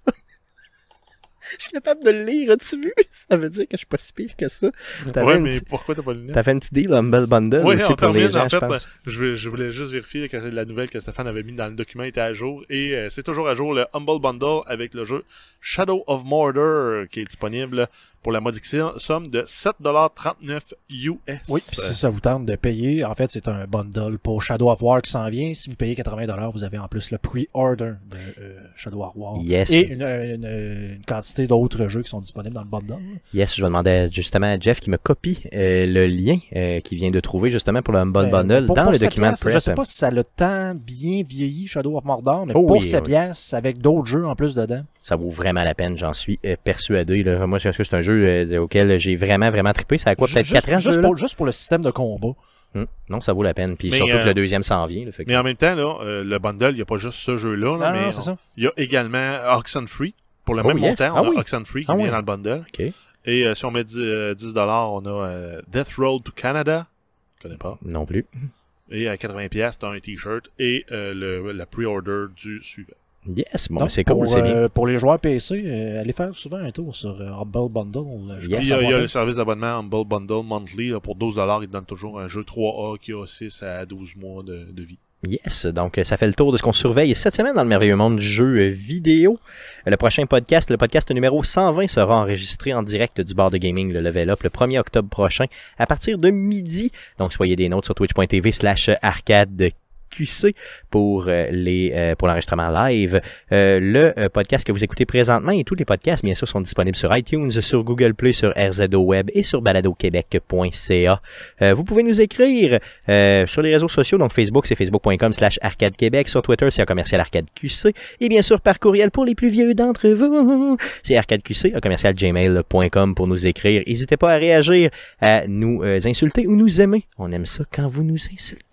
Je suis capable de le lire, as-tu vu? Ça veut dire que je suis pas si pire que ça. T'avais Ouais, une, mais petite- pourquoi t'as pas le lien? t'avais une petite deal Humble Bundle Oui, aussi on pour les gens, en fait, je pense. je, voulais- juste vérifier que la nouvelle que Stéphane avait mis dans le document était à jour. Et euh, c'est toujours à jour le Humble Bundle avec le jeu Shadow of Mordor euh, qui est disponible pour la modique somme de 7,39$ US. Oui, puis si ça vous tente de payer, en fait, c'est un bundle pour Shadow of War qui s'en vient. Si vous payez 80$, vous avez en plus le pre-order de euh, Shadow of War. Yes. Et une, une- une quantité d'autres jeux qui sont disponibles dans le bundle. Yes, je vais demander justement à Jeff qui me copie euh, le lien euh, qu'il vient de trouver justement pour le Humble Ben, Bundle pour- dans pour le document de pièce, prep. Je sais pas si ça a tant bien vieilli Shadow of Mordor, mais Oh pour oui, cette oui. pièce, avec d'autres jeux en plus dedans. Ça vaut vraiment la peine, j'en suis euh, persuadé. Là. Moi, je pense que c'est un jeu euh, auquel j'ai vraiment, vraiment trippé. Ça a quoi, peut-être juste, 4 ans, juste, pour, juste pour le système de combat. Hum, Non, ça vaut la peine. Puis Mais, surtout euh, que le deuxième s'en vient. là, fait que- Mais en même temps, là, euh, le bundle, il n'y a pas juste ce jeu-là, là, Non, mais non, c'est ça. il y a également Oxenfree. Pour le Oh, même yes. montant, Ah on a oui. Oxenfree qui Ah vient oui. dans le bundle. OK. Et euh, si on met 10, euh, 10 dollars, on a euh, Death Road to Canada. Je connais pas. Non plus. Et à 80 pièces, t'as un t-shirt et euh, le, la pre-order du suivant. Yes, bon, c'est cool, pour, c'est bien. euh, pour les joueurs PC, euh, allez faire souvent un tour sur euh, Humble Bundle. Yes. Puis il y a, y le service d'abonnement Humble Bundle Monthly. là, pour 12 dollars, il te donne toujours un jeu 3A qui a 6 à 12 mois de, de vie. Yes, donc euh, ça fait le tour de ce qu'on surveille cette semaine dans le merveilleux monde du jeu euh, vidéo. Euh, Le prochain podcast, le podcast numéro 120, sera enregistré en direct du bar de gaming, le Level Up, le 1er octobre prochain, à partir de midi. Donc soyez des notes sur twitch.tv slash arcade QC pour euh, les euh, pour l'enregistrement live. Euh, le podcast que vous écoutez présentement et tous les podcasts, bien sûr, sont disponibles sur iTunes, sur Google Play, sur RZO Web et sur baladoquebec.ca. Vous pouvez nous écrire sur les réseaux sociaux, donc Facebook, c'est facebook.com slash arcade sur Twitter, c'est commercial arcade QC, et bien sûr par courriel pour les plus vieux d'entre vous, c'est arcadeqc, commercial gmail.com pour nous écrire. N'hésitez pas à réagir, à nous insulter ou nous aimer. On aime ça quand vous nous insultez.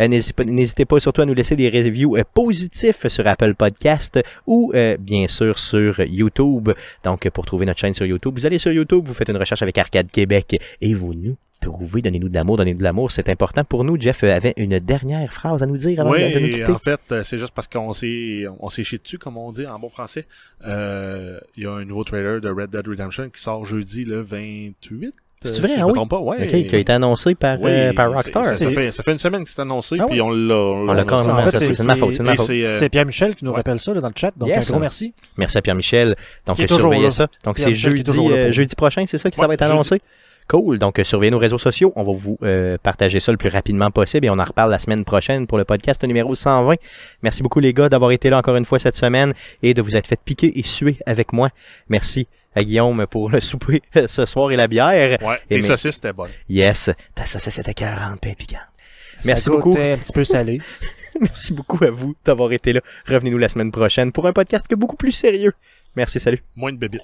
Euh, N'hésitez pas, surtout à nous laisser des reviews euh, positifs sur Apple Podcast ou euh, bien sûr sur YouTube. Donc pour trouver notre chaîne sur YouTube, vous allez sur YouTube, vous faites une recherche avec Arcade Québec et vous nous trouvez. Donnez-nous de l'amour, donnez-nous de l'amour, c'est important pour nous. Jeff avait une dernière phrase à nous dire avant Oui, de, nous quitter. en fait, c'est juste parce qu'on s'est on s'est chié dessus, comme on dit en bon français. Euh, Il y a un nouveau trailer de Red Dead Redemption qui sort jeudi le 28. C'est euh, vrai, si ah je me oui? trompe pas, ouais. Ok, qui a été annoncé par, Oui, euh, par Rockstar. Ça, fait, ça fait une semaine que c'est annoncé, Ah puis on l'a. On l'a quand même annoncé, c'est de ma faute, c'est de ma Et faute. c'est, euh, C'est Pierre-Michel qui nous ouais. rappelle ça là, dans le chat, donc Yes. un gros merci. Merci à Pierre-Michel. Donc, euh, toujours surveillez ça. Donc, c'est jeudi, euh, jeudi prochain, c'est ça qui ça va être annoncé? Cool. Donc, euh, surveillez nos réseaux sociaux. On va vous euh, partager ça le plus rapidement possible et on en reparle la semaine prochaine pour le podcast numéro 120. Merci beaucoup, les gars, d'avoir été là encore une fois cette semaine et de vous être fait piquer et suer avec moi. Merci à Guillaume pour le souper ce soir et la bière. Ouais, Et tes mais- saucisses, c'était bon. Yes. Ta saucisse était 40 pain piquante. Ça Merci beaucoup. un petit peu salé. Merci beaucoup à vous d'avoir été là. Revenez-nous la semaine prochaine pour un podcast que beaucoup plus sérieux. Merci, salut. Moins de bébites.